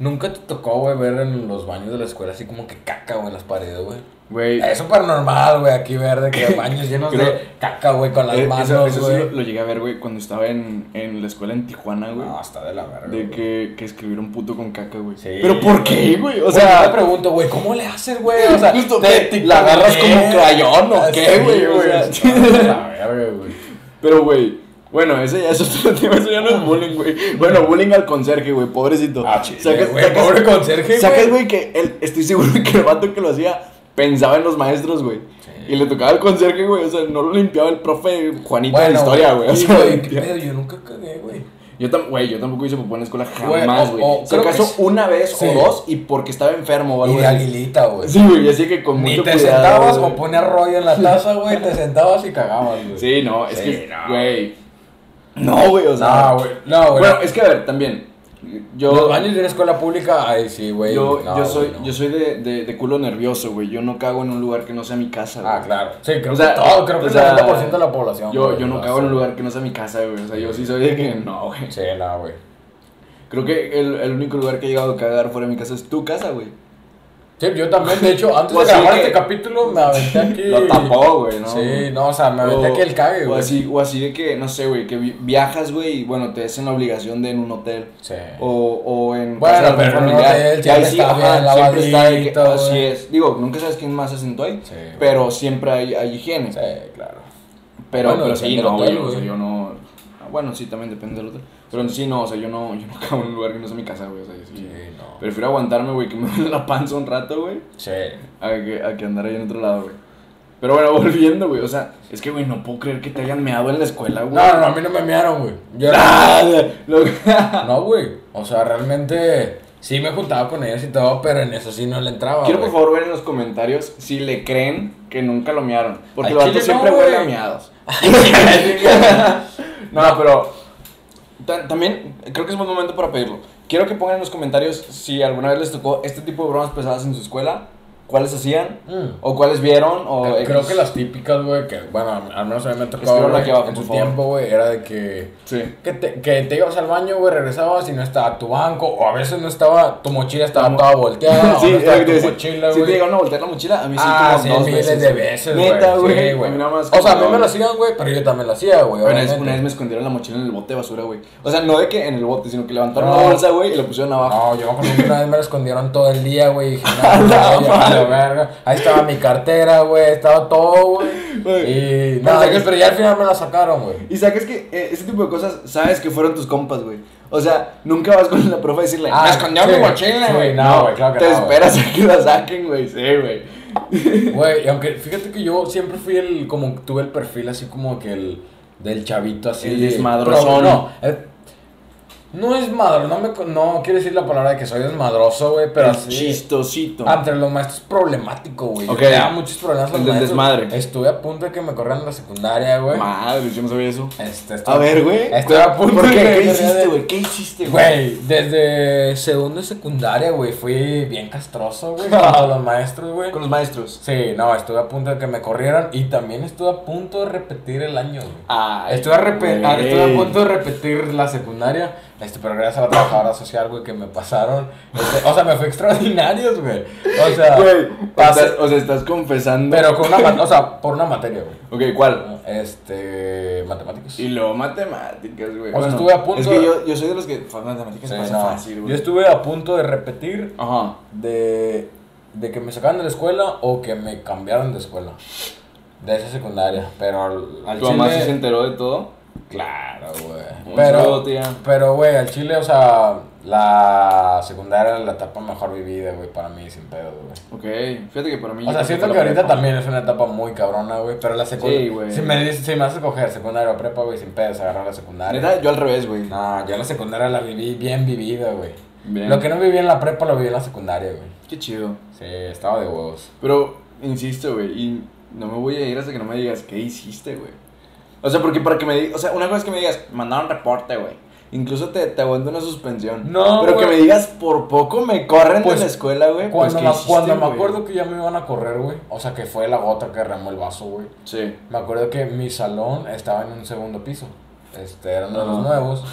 Nunca te tocó, güey, ver en los baños de la escuela así como que caca, güey, en las paredes, güey. Güey. Es súper normal, güey, aquí ver de que *laughs* baños llenos Creo- de caca, güey, con las Eh, manos, eso, eso sí lo, lo llegué a ver, güey, cuando estaba en, en la escuela en Tijuana, güey. No, está de la verga. de que, que escribieron puto con caca, güey. Sí, Pero ¿por qué, güey? O Güey, yo sea, te pregunto, güey, ¿cómo le haces, güey? O sea, Justo, te- ¿La agarras como crayón o qué, güey? Sea, güey. pero, güey, bueno, ese ya es otro *laughs* tema, eso ya no es bullying, güey. Bueno, bullying al conserje, güey, pobrecito. Ah, chile, Sacas- güey, sacas- pobre conserje, Sacas, güey. que él, estoy seguro *laughs* que el vato que lo hacía pensaba en los maestros, güey. Sí. Y le tocaba al conserje, güey, o sea, no lo limpiaba el profe Juanito de Bueno, historia, güey. O sea, güey, qué pedo, yo nunca cagué, güey. Yo, tam- güey, yo tampoco hice popó en la escuela jamás, güey. o que acaso es- una vez Sí. o dos y porque estaba enfermo o Y algo de así. aguilita, güey. Sí, güey, así que con Ni mucho te cuidado, sentabas güey. o ponías rollo en la taza, güey, te sentabas y cagabas, güey. Sí, no, es Sí, que, no. güey. No, güey, o sea. No, güey, no, güey. Bueno, es que a ver, también. Yo. Los baños de una escuela pública, ay, sí, güey. yo, no, yo soy, no. yo soy de, de, de culo nervioso, güey. Yo no cago en un lugar que no sea mi casa, güey. Ah, claro. Sí, creo O sea, que todo, creo que el sea, 90% de la población. Yo, güey, yo no cago en un lugar que no sea mi casa, güey. O sea, yo sí soy de que no, güey. Sí, no, güey. Creo que el, el único lugar que he llegado a cagar fuera de mi casa es tu casa, güey. Sí, yo también, de hecho, antes O de grabar que- este capítulo me aventé aquí. *laughs* Lo tapó, güey, ¿no? Sí, no, o sea, me aventé O- aquí el cague, O güey. así, o así de que, no sé, güey, que vi- viajas, güey, y bueno, te hacen la obligación de en un hotel. Sí. O, o en Bueno, casa pero en un hotel Y siempre ahí sí, ajá, siempre está que- así es. Digo, nunca sabes quién más se sentó ahí, Sí, pero siempre hay, hay higiene. Sí, claro. Pero, Bueno, pero sí, no, güey, o sea, yo no... ah, Bueno, sí, también depende del hotel. Pero sí, no, o sea, yo no, *laughs* yo no cago en un lugar que no sea mi casa, güey. O sea, sí. Sí, no. Prefiero aguantarme, güey, que me duele la panza un rato, güey, Sí. a que, a que andar ahí en otro lado, güey. Pero bueno, *laughs* volviendo, güey, o sea, es que, güey, no puedo creer que te hayan meado en la escuela, güey. No, no, a mí no me mearon, güey. Yo Ah, *laughs* No, güey. O sea, realmente sí me juntaba con ellos y todo, pero en eso sí no le entraba. Quiero por favor ver en los comentarios si le creen que nunca lo mearon. Porque vato chile siempre no, huele a güey. miados. No, pero también creo que es buen momento para pedirlo. Quiero que pongan en los comentarios si alguna vez les tocó este tipo de bromas pesadas en su escuela, cuáles hacían, Mm. o cuáles vieron, o... Creo- X. que las típicas, güey, que, bueno, al menos a mí me tocó abajo, en favor. tiempo, güey, era de que, Sí. que, te, que te ibas al baño, güey, regresabas y no estaba tu banco, o a veces no estaba, tu mochila estaba Como- toda volteada, *laughs* sí, o no estaba eh, tu sí, mochila, sí güey. te llegaron a voltear la mochila, a mí sí ah, como sí, dos miles veces. de veces, Neta, güey. Sí, O sea, a mí me lo hacían, güey, pero yo también lo hacía, güey, Una vez, una vez me escondieron la mochila en el bote de basura, güey. O sea, no de que en el bote, sino que levantaron la bolsa, güey, y lo pusieron abajo. No, yo me acuerdo que una vez me lo escondieron todo el día, güey. *laughs* *laughs* verga. Ahí estaba mi cartera, güey. Estaba todo, güey. Y Pero nada, sacas- pero ya al final me la sacaron, güey. Y sabes que eh, ese tipo de cosas, sabes que fueron tus compas, güey. O sea, nunca vas con la profe a decirle, Ah, me escondieron sí, mi mochila, güey. no, güey, claro que Te no, esperas a que la saquen, güey. Sí, güey. *laughs* Güey, y aunque fíjate que yo siempre fui el, como tuve el perfil así como que el del chavito así. El de- desmadrozón. Pero, No, el- no es madro, no me, no quiero decir la palabra de que soy desmadroso, güey, pero así. chistosito. Entre los maestros problemático, güey. Ok. Daba muchos problemas los maestros. desmadre. Estuve a punto de que me corrieran la secundaria, güey. Madre, yo no sabía eso. Este, A estuve- ver, güey. Estuve a punto ¿Por de qué? que ¿Qué hiciste, güey? ¿Qué hiciste, Güey, desde segundo y secundaria, güey, fui bien castroso, güey, con *laughs* los maestros, güey. Con los maestros. Sí, no, estuve a punto de que me corrieran y también estuve a punto de repetir el año, güey. Estuve a, ah, estuve a punto de repetir la secundaria, este, pero gracias a la trabajadora social, güey, que me pasaron. este, o sea, me fue extraordinarios, güey. O sea, Güey, o sea, estás confesando. pero con una, o sea, por una materia, güey. Ok, ¿cuál? Este, matemáticas. Y luego matemáticas, güey. O sea, estuve a punto Es que de- yo, yo soy de los que matemáticas Sí, no. fácil, güey. Yo estuve a punto de repetir Ajá. de, de que me sacaran de la escuela o que me cambiaran de escuela. De esa secundaria. Pero al, al ¿Tu mamá sí se enteró de todo? Claro, güey. Pero, saludo, pero, güey, al chile, o sea, la secundaria era la etapa mejor vivida, güey, para mí, sin pedo, güey. Ok, fíjate que para mí. O sea, siento que ahorita prepa. también es una etapa muy cabrona, güey, pero la secundaria. Sí, güey. Si me, dices- si me haces escoger secundaria o prepa, güey, sin pedos, agarrar la secundaria. Neta, yo al revés, güey. No, yo la secundaria la viví bien vivida, güey. Lo que no viví en la prepa lo viví en la secundaria, güey. Qué chido. Sí, estaba de huevos. Pero, insisto, güey, y no me voy a ir hasta que no me digas qué hiciste, güey. O sea, porque para que me digas, o sea, una cosa es que me digas, mandaron reporte, güey. Incluso te, te aguanto una suspensión. No, Pero que me digas, por poco me corren Pues, de la escuela, güey. Pues, Cuando, ¿qué me, hiciste, cuando me acuerdo que ya me iban a correr, güey. O sea, que fue la gota que remó el vaso, güey. Sí. Me acuerdo que mi salón estaba en un segundo piso. Este, era uno de los nuevos.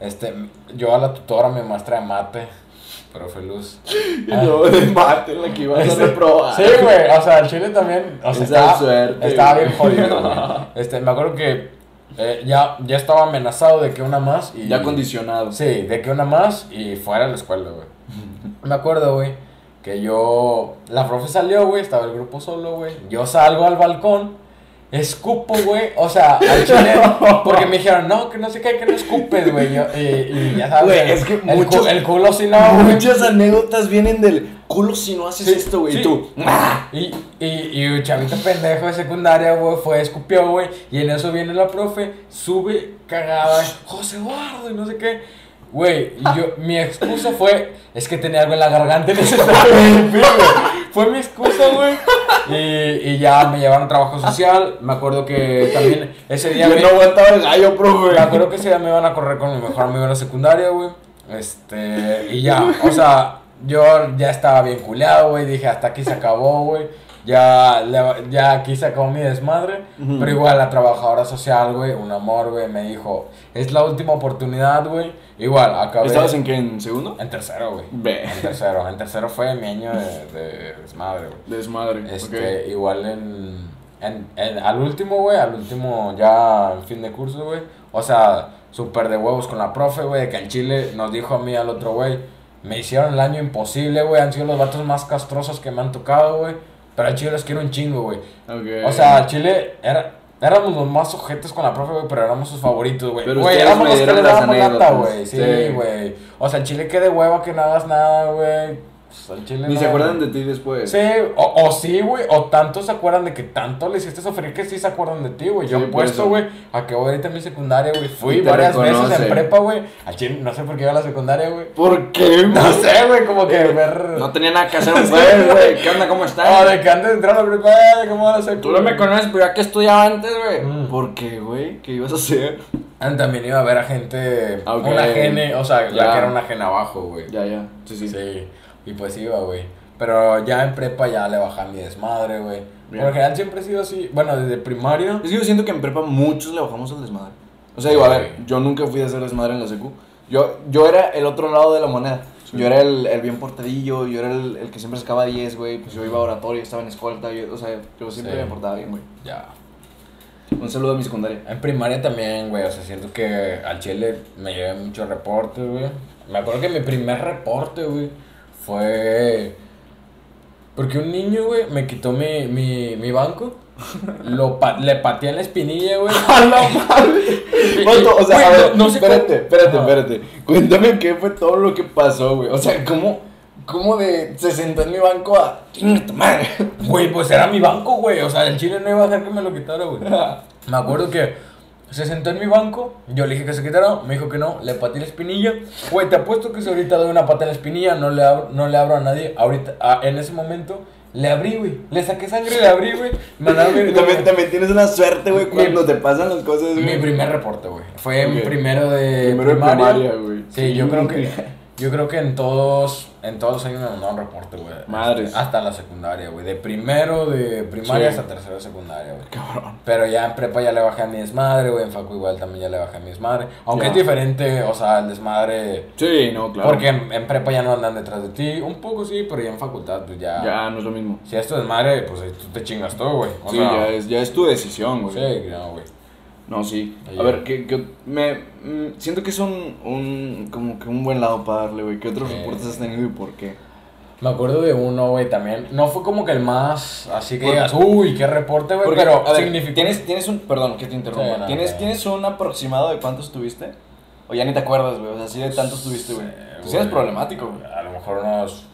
Este, yo a la tutora, mi maestra de mate, profe Luz. Y luego de mate en la que ibas a Este, reprobar. Sí, güey, o sea, el chile también, o sea, Esa estaba, suerte, estaba bien jodido, *laughs* güey. Este, me acuerdo que eh, ya, ya estaba amenazado de que una más y... Ya condicionado. Sí, de que una más y fuera de la escuela, güey. Me acuerdo, güey, que yo... La profe salió, güey, estaba el grupo solo, güey. Yo salgo al balcón, escupo, güey. O sea, al chile... *laughs* Porque me dijeron, no, que no sé qué, que no escupes, güey. Y, y ya sabes, Güey, es que el, muchos- cu- el culo sí no. Muchas anécdotas vienen del culo si no haces Sí, esto, güey. sí. Y tú, ¡ah! Y, y, y un chavito pendejo de secundaria, güey, fue, escupió, güey. Y en eso viene la profe, sube cagada, José Eduardo, y no sé qué. Güey, yo, mi excusa fue, es que tenía algo en la garganta. *laughs* Fue mi excusa, güey. Y, y ya me llevaron a trabajo social. Me acuerdo que también ese día Yo me, no aguantaba el gallo, profe. me acuerdo que ese día me iban a correr con mi mejor amigo en la secundaria, güey. Este, y ya, o sea, yo ya estaba bien culeado, güey. Dije, hasta aquí se acabó, güey. Ya, ya aquí se acabó mi desmadre. Ujú. Pero igual la trabajadora social, güey, un amor, güey, me dijo, es la última oportunidad, güey. Igual, acabé. ¿Estabas en qué? ¿En segundo? En tercero, güey. En tercero. En tercero fue mi año de, de desmadre, güey. Desmadre. Este, igual en, en, en- Al último, güey, al último ya en fin de curso, güey. O sea, súper de huevos con la profe, güey, que en Chile nos dijo a mí al otro, güey. Me hicieron el año imposible, güey. Han sido los vatos más castrosos que me han tocado, güey. Pero al Chile los quiero un chingo, güey. Ok. O sea, al Chile era, éramos los más ojetes con la profe, güey, pero éramos sus favoritos, güey. Pero Güey, éramos los que le dábamos lata, güey. Sí, Sí. güey. O sea, al Chile que de hueva que no hagas nada, güey. Pues, chile Ni no, se acuerdan güey. de ti después. Sí, o, o sí, güey, o tanto se acuerdan de que tanto le hiciste sufrir que sí se acuerdan de ti, güey. Yo Sí, he puesto, güey, a que voy ahorita a mi secundaria, güey. Fui varias veces en prepa, güey. Al chile, no sé por qué iba a la secundaria, güey. ¿Por qué, No sé, güey, como que ver... No tenía nada que hacer *laughs* jueves, güey. ¿Qué onda? ¿Cómo Ah, estás? de que antes de entrar a la prepa, eh, ¿cómo van a ser? Tú no me conoces, pero ya que estudiaba antes, güey. Mm. ¿Por qué, güey? ¿Qué ibas a hacer? Ah, También iba a ver a gente, Ok. una gene, o sea, la Ya. que era una gene abajo, güey. Ya, ya. Sí, sí. Sí, y pues iba, güey. Pero ya en prepa ya le bajé a mi desmadre, güey. Por lo general siempre he sido así, bueno, desde primario. Es que yo siento que en prepa muchos le bajamos al desmadre. O sea, digo, a ver, yo nunca fui a hacer desmadre en la secu. Yo, yo era el otro lado de la moneda. Sí. Yo era el, el bien portadillo, yo era el, el que siempre sacaba 10, güey. Pues yo iba a oratorio, estaba en escolta. yo- o sea, yo siempre Sí. me portaba bien, güey. Ya. Un saludo a mi secundaria. En primaria también, güey, o sea, siento que al chile me llevé muchos reportes, güey. Me acuerdo que mi primer reporte, güey, fue... Porque un niño, güey, me quitó mi, mi, mi banco, *laughs* lo pa- le pateé en la espinilla, güey. *laughs* ¡A la madre! *laughs* O sea, güey, a ver, no- espérate, espérate, Ajá. espérate. Cuéntame qué fue todo lo que pasó, güey. O sea, ¿cómo, cómo de se sentó en mi banco a... ¡Chinga tu madre! Güey, pues era mi banco, güey. O sea, el chile no iba a dejar que me lo quitara, güey. Me acuerdo que se sentó en mi banco, yo le dije que se quitara, me dijo que no, le pateé la espinilla. Güey, te apuesto que si ahorita doy una pata en la espinilla, no le abro, no le abro a nadie. Ahorita, ah, en ese momento, le abrí, güey. Le saqué sangre y le abrí, güey. Me mandaron mi- *laughs* También, también tienes una suerte, güey, cuando te pasan las cosas, Mi güey. primer reporte, güey. Fue en Ok. primero de Primero de primaria, güey. Sí, yo creo que *laughs* yo creo que en todos en todos años me mandaron reporte, güey. Madres. Este, Hasta la secundaria, güey. De primero de primaria Sí. hasta tercero de secundaria, güey. Cabrón. Pero ya en prepa ya le bajé a mi desmadre, güey. En facu igual también ya le bajé a mi desmadre. Aunque es diferente, o sea, el desmadre. Sí, no, claro. Porque en, en prepa ya no andan detrás de ti. Un poco sí, pero ya en facultad, pues ya. Ya, no es lo mismo. Si es tu desmadre, pues tú te chingas todo, güey. O sí, sea, ya, es, ya es tu decisión, güey. Sí, no, güey. No, sí. A ver, que, que me, mm, siento que es un, un, como que un buen lado para darle, güey. ¿Qué otros Sí. reportes has tenido y por qué? Me acuerdo de uno, güey, también. No fue como que el más así que digas, uy, qué reporte, güey, pero a ver, significó. ¿tienes, tienes un, perdón que te interrumpa, Sí, no, ¿Tienes, no. ¿tienes un aproximado de cuántos tuviste? O ya ni te acuerdas, güey, o sea, así de tantos tuviste, güey. Tú sí eres problemático, güey. A lo mejor unos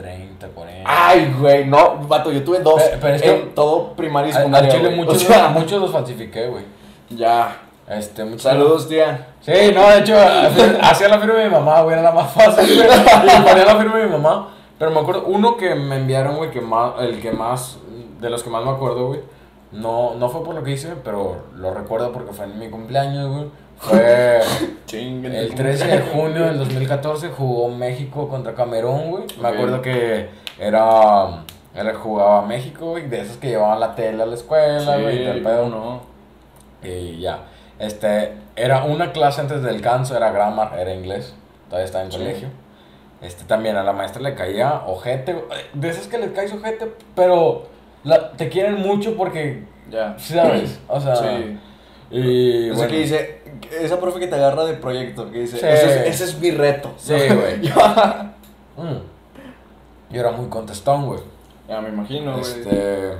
30, 40. Ay, güey, no, vato, yo tuve dos Pero- pero es que- en todo primaria y secundaria, chile muchos, O sea, muchos los falsifiqué, güey. Ya. Este, muchos- Saludos, tía. Sí, no, de hecho, hacía hacía la firma de mi mamá, güey, era la más fácil, güey. Ponía la firma de mi mamá. Pero me acuerdo, uno que me enviaron, güey, que más, el que más, de los que más me acuerdo, güey. No, no fue por lo que hice, pero lo recuerdo porque fue en mi cumpleaños, güey. Fue *laughs* el 13 de junio del 2014, jugó México contra Camerún, güey. Me acuerdo que era, era jugaba México, güey, de esos que llevaban la tela a la escuela, güey, y el pedo. no. Y ya. Este, era una clase antes del canso, era grammar, era inglés. Todavía estaba en Sí. colegio. Este, también a la maestra le caía ojete. güey. De esas que les caes ojete, pero la- te quieren mucho porque, Ya. ¿sabes? O sea, Sí. y bueno, que dice, esa profe que te agarra de proyecto, que dice, Sí. ese, es, ese es mi reto. Sí, güey. ya, *laughs* mm. Yo era muy contestón, güey. me imagino, güey. Este,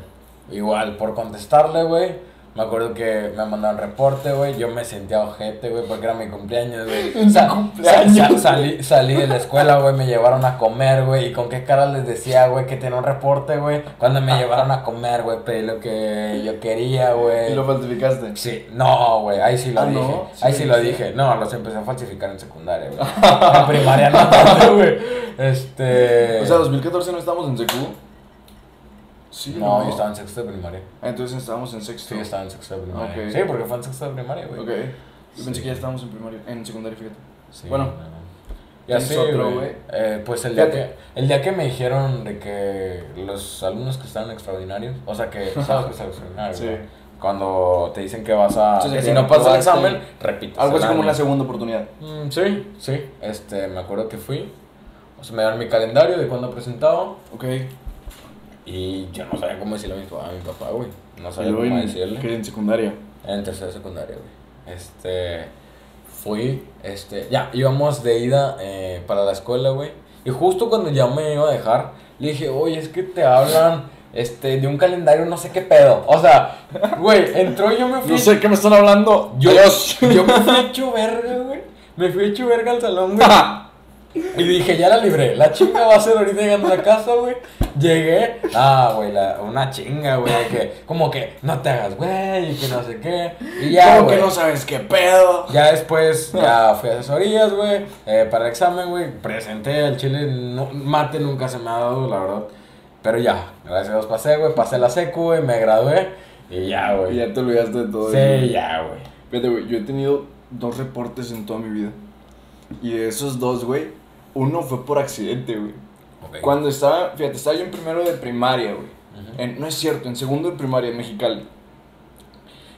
igual, por contestarle, güey. Me acuerdo que me mandaron reporte, güey. Yo me sentía ojete, güey, porque era mi cumpleaños, güey. *laughs* Cumpleaños. sa- salí, salí de la escuela, güey. Me llevaron a comer, güey. Y con qué cara les decía, güey, que tenía un reporte, güey. Cuando me llevaron a comer, güey, pedí lo que yo quería, güey. Y lo falsificaste. Sí, no, güey, ahí sí lo Ah, dije. ¿no? Sí ahí sí lo dije. No, los empecé a falsificar en secundaria, güey. *laughs* en primaria no *laughs* güey. Este. O sea, 2014 no estábamos en secu. Sí, no, yo estaba en sexto de primaria. Entonces estábamos en sexto. Sí, estaba en sexto de primaria. Sí, porque fue en sexto de primaria, güey. Ok. Yo pensé Sí. que ya estábamos en primaria, en secundaria, fíjate. Sí, Bueno, no, no. Ya ¿tienes sí, otro, güey. güey? Eh, pues el día, que, el día que me dijeron de que los alumnos que estaban extraordinarios, o sea que, *laughs* ¿sabes que es extraordinario? Sí. Cuando te dicen que vas a. Sí, que si no pasas el examen, repites. Algo así como una segunda oportunidad. Mm, sí, sí. Este, me acuerdo que fui. O sea, me dieron mi calendario de cuando presentaba. Ok. Y yo no sabía cómo decirle a mi papá, a mi papá, güey. No sabía cómo en, decirle. que en secundaria. En tercera secundaria, güey. Este. Fui, este. Ya, íbamos de ida eh, para la escuela, güey. Y justo cuando ya me iba a dejar, le dije, oye, es que te hablan. Este, de un calendario, no sé qué pedo. O sea, güey, entró y yo me fui. No sé qué me están hablando. Yo, Dios. yo me fui hecho verga, güey. Me fui hecho verga al salón, güey. *laughs* Y dije, ya la libré. La chinga va a ser ahorita llegando a la casa, güey. Llegué. Ah, güey, la- una chinga, güey. Que, como que no te hagas, güey, y que no sé qué. Y ya, Como que güey. no sabes qué pedo. Ya después, ya fui a asesorías, güey, eh, para el examen, güey, presenté al chile, no, mate nunca se me ha dado, la verdad, pero ya, gracias a Dios pasé, güey, pasé la secu, güey, me gradué, y ya, Y güey, ya te olvidaste de todo sí, eso. ya, güey, Fíjate, güey, yo he tenido dos reportes en toda mi vida. Y de esos dos, güey, uno fue por accidente, güey. Ok. Cuando estaba, fíjate, estaba yo en primero de primaria, güey. En- no es cierto, en segundo de primaria en Mexicali.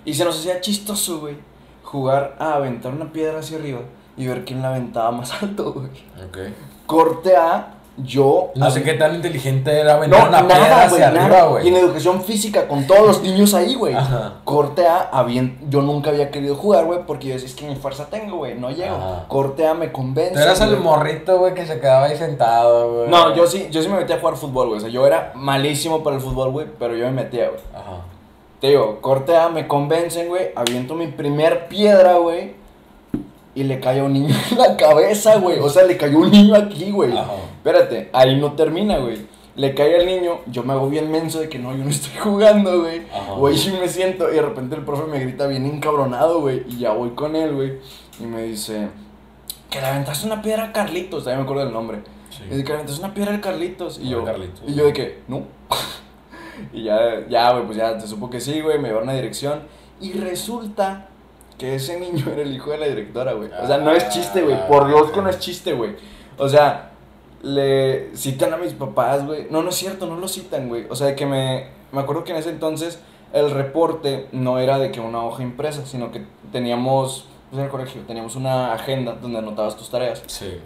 Y se nos hacía chistoso, güey, jugar a aventar una piedra hacia arriba y ver quién la aventaba más *laughs* alto, güey. Ok. Corte A, yo... No sé qué tan inteligente era aventar No, una nada, güey, hacia arriba, nada. güey. Y en educación física, con todos los niños ahí, güey. Corte A, yo nunca había querido jugar, güey, porque yo decía, es que ni fuerza tengo, güey, no llego. Ajá. Corte A me convence. Tú eras el morrito, güey, que se quedaba ahí sentado, güey. No, yo sí, yo sí me metía a jugar fútbol, güey. O sea, yo era malísimo para el fútbol, güey, pero yo me metía, güey. Ajá. Te digo, corte A, me convencen, güey. Aviento mi primer piedra, güey. Y le cae a un niño en la cabeza, güey. O sea, le cayó un niño aquí, güey. Espérate, ahí no termina, güey. Le cae al niño, yo me hago bien menso de que no, yo no estoy *laughs* jugando, güey. Güey, sí me siento y de repente el profe me grita bien encabronado, güey. Y ya voy con él, güey. Y me dice, que le aventaste una piedra a Carlitos, todavía me acuerdo del nombre. Sí. Y dice, que le aventaste una piedra al Carlitos. Y yo, Carlitos. y yo de que, no. *laughs* y ya, ya, güey, pues ya se supo que sí, güey, me llevaron a dirección. Y resulta que ese niño era el hijo de la directora, güey. O sea, no es chiste, güey. Por Dios que no es chiste, güey. O sea, le citan a mis papás, güey. No, no es cierto, no lo citan, güey. O sea, de que me, me acuerdo que en ese entonces el reporte no era de que una hoja impresa, sino que teníamos, pues en el colegio, teníamos una agenda donde anotabas tus tareas. Sí.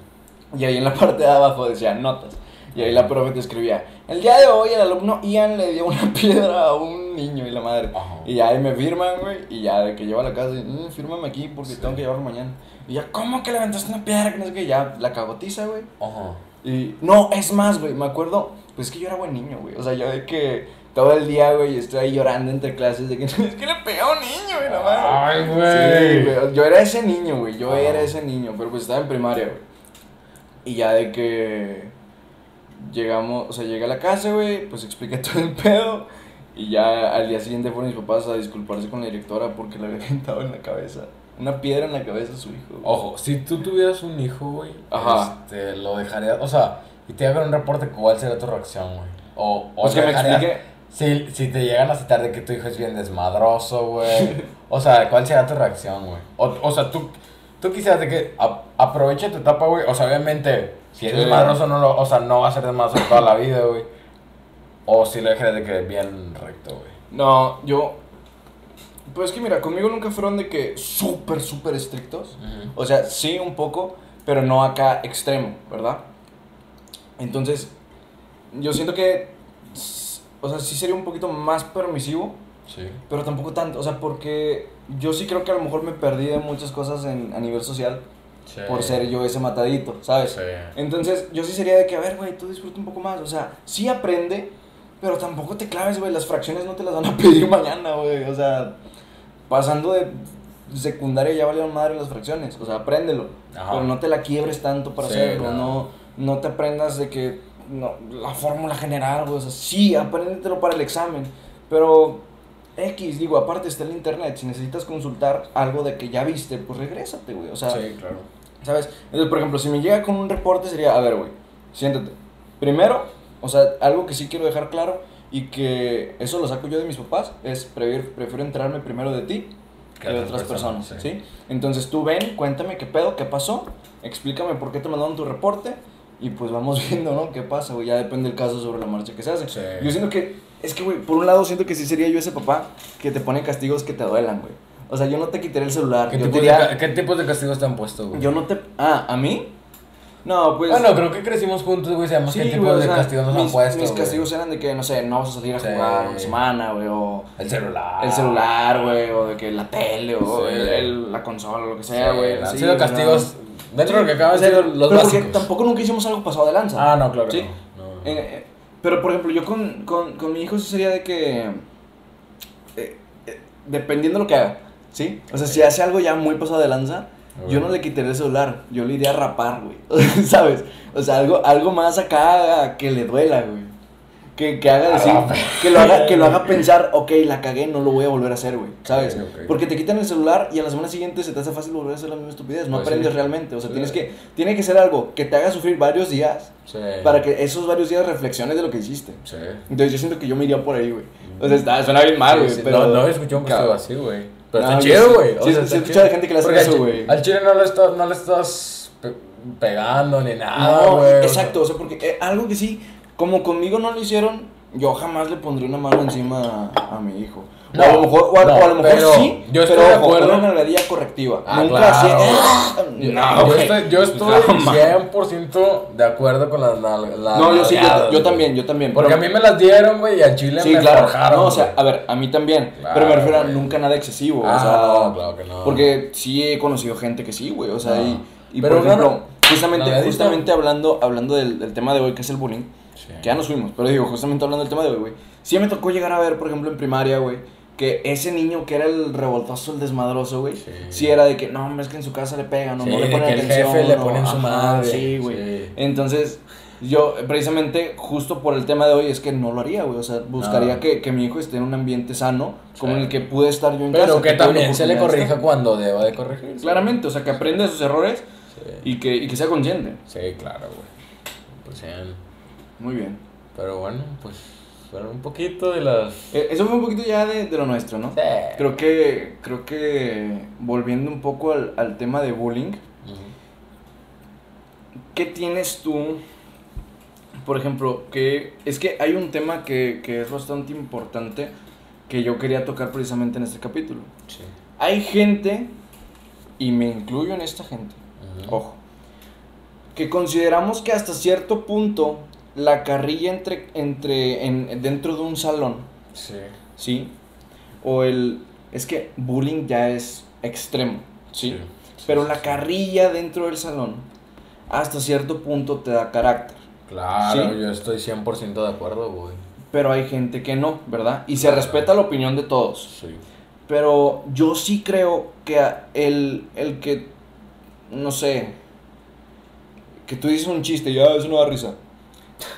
Y ahí en la *laughs* parte de abajo decía notas. Y ahí la profe te escribía, el día de hoy el alumno Ian le dio una *laughs* piedra a un niño y la madre. Y ya ahí me firman, güey, y ya de que llevo a la casa, y, "Mm, fírmame aquí porque Sí. tengo que llevarlo mañana. Y ya, ¿cómo que levantaste una piedra? Que no sé qué, ya la cagotiza, güey. Ajá. Y no, es más, güey, me acuerdo, pues es que yo era buen niño, güey. O sea, yo de que todo el día, güey, estoy ahí llorando entre clases de que *laughs* es que le pegué a un niño, güey, la madre. Ay, Sí, güey. güey, Yo era ese niño, güey. Yo era ese niño, pero pues estaba en primaria, güey. Y ya de que llegamos, o sea, llegué a la casa, güey, pues expliqué *laughs* todo el pedo. Y ya al día siguiente fueron mis papás a disculparse con la directora porque le había *laughs* aventado en la cabeza. Una piedra en la cabeza a su hijo. güey. Ojo, si tú tuvieras un hijo, güey, Ajá. este, lo dejarías, o sea, y te hagan un reporte, ¿cuál sería tu reacción, güey? O, o Pues que me explique. Si, si te llegan a citar de que tu hijo es bien desmadroso, güey. *laughs* O sea, ¿cuál sería tu reacción, güey? O, o sea, tú, tú quisieras de que a- aproveche tu etapa, güey. O sea, obviamente, si es Sí. desmadroso, no lo, o sea, no va a ser desmadroso toda la vida, güey. O si lo dejarías de que bien recto, güey. No, yo. Pues que mira, conmigo nunca fueron de que súper, súper estrictos. O sea, sí un poco, pero no acá extremo, ¿verdad? Entonces, yo siento que, o sea, sí sería un poquito más permisivo, Sí. pero tampoco tanto, o sea, porque yo sí creo que a lo mejor me perdí de muchas cosas en, a nivel social por ser yo ese matadito, ¿sabes? Sí. Entonces, yo sí sería de que, a ver, güey, tú disfruta un poco más, o sea, sí aprende, pero tampoco te claves, güey, las fracciones no te las van a *laughs* pedir mañana, güey, o sea, pasando de secundaria ya valieron madre las fracciones, o sea, apréndelo, Ajá. pero no te la quiebres tanto para Sí, hacerlo, no. no. no, te aprendas de que, no, la fórmula general, güey, o sea, sí, apréndetelo para el examen, pero X, digo, aparte está el internet, si necesitas consultar algo de que ya viste, pues regrésate, güey, o sea, sí, claro. ¿Sabes? Entonces, por ejemplo, si me llega con un reporte sería, a ver, güey, siéntate. Primero, o sea, algo que sí quiero dejar claro y que eso lo saco yo de mis papás, es prefiero, prefiero enterarme primero de ti que de otras personas, ¿sí? Entonces tú ven, cuéntame qué pedo, qué pasó, explícame por qué te mandaron tu reporte y pues vamos *laughs* viendo, ¿no? ¿Qué pasa, güey? Ya depende del caso sobre la marcha que se hace. Sí. Yo siento que, es que, güey, por un lado siento que sí sería yo ese papá que te pone castigos que te duelan, güey. O sea, yo no te quitaría el celular. ¿Qué, yo de, diría- ca- ¿Qué tipos de castigos te han puesto, güey? yo no te. Ah, ¿a mí? No, pues. Bueno, creo que crecimos juntos, güey. Sabemos qué sí, tipos güey, o de castigos nos mis, han puesto. Mis castigos eran de que, no sé, no vas a salir a Sí. jugar una semana, güey, o. El celular. El celular, güey, o de que la tele, o Sí. el- el- la consola, lo que sea, güey. Han sido castigos. Dentro de lo que sea, de ser los pero porque básicos. tampoco nunca hicimos algo pasado de lanza. Ah, no, claro. Sí. No, no. Eh, eh, pero, por ejemplo, yo con, con, con mi hijo sí sería de que. eh, eh, dependiendo de lo que haga, ¿sí? O sea, si hace algo ya muy pasado de lanza, yo no le quitaría el celular, yo le iría a rapar, güey. *laughs* ¿Sabes? O sea, algo, algo más acá que le duela, güey. Que, que haga decir, que lo haga, que lo haga *laughs* pensar, ok, la cagué, no lo voy a volver a hacer, güey. ¿Sabes? Ok, ok. Porque te quitan el celular y a la semana siguiente se te hace fácil volver a hacer la misma estupidez. No Pues aprendes sí. realmente. O sea, Sí. tienes que, tiene que ser algo que te haga sufrir varios días Sí. para que esos varios días reflexiones de lo que hiciste. Sí. Entonces yo siento que yo me iría por ahí, güey. O sea, está, suena bien mal, güey. Pero... No, no he escuchado un caso así, güey. Pero No, está chido, güey. sí, escuchado chido. de gente que le hace eso, güey. Al chile no le estás, no le estás pe- pegando ni nada, No, güey. o sea. exacto, o sea, porque eh, algo que sí, como conmigo no lo hicieron, yo jamás le pondría una mano encima a, a mi hijo. O No, a lo mejor, o a, no, o a lo mejor pero sí, yo estoy pero de acuerdo. una nalgadilla correctiva. Ah, Nunca claro. así. ¡ah! Yo- No, yo estoy, yo estoy Jamás. 100% de acuerdo con las las No, yo sí, yo, yo también, yo también. Porque a pero- mí me las dieron, güey, y a Chile Sí, me claro. forjaron. No, o sea, a ver, a mí también. Claro, pero me refiero a nunca nada excesivo. Ah, o sea, no, claro que no. Porque sí he conocido gente que sí, güey. O sea, No. y, y Pero por ejemplo, justamente, justamente hablando, hablando del, del tema de hoy, que es el bullying, Sí. que ya nos fuimos, pero digo, justamente hablando del tema de hoy, güey. Sí me tocó llegar a ver, por ejemplo, en primaria, güey, que ese niño que era el revoltoso, el desmadroso, güey, Sí. sí. era de que, no, hombre, es que en su casa le pegan, o Sí, no le de ponen el atención. jefe le o- pone en su ajá, madre, Sí, güey. Entonces, yo, precisamente, justo por el tema de hoy, es que no lo haría, güey. O sea, buscaría Ah. que, que mi hijo esté en un ambiente sano, como Sí. en el que pude estar yo en casa. Pero que también se le de corrija cuando deba de corregir. Claramente, o sea, que aprenda de sus errores y que, y que sea consciente. sí claro, güey. Pues sí. Muy bien. Pero bueno, pues fueron un poquito de las... Eh, Eso fue un poquito ya de, de lo nuestro, ¿no? Sí. Creo que, creo que volviendo un poco al, al tema de bullying, Ujú. ¿qué tienes tú? Por ejemplo, que es que hay un tema que, que es bastante importante que yo quería tocar precisamente en este capítulo. Sí. Hay gente, y me incluyo en esta gente, Ujú. ojo, que consideramos que hasta cierto punto la carrilla entre, entre en, dentro de un salón, Sí. ¿sí? O el... Es que bullying ya es extremo, ¿sí? Pero sí, la carrilla dentro del salón, hasta cierto punto te da carácter. Claro, yo estoy 100% de acuerdo, güey. Pero hay gente que no, ¿verdad? Y se respeta la opinión de todos. Sí. Pero yo sí creo que el, el que, no sé, que tú dices un chiste y ya eso no da risa.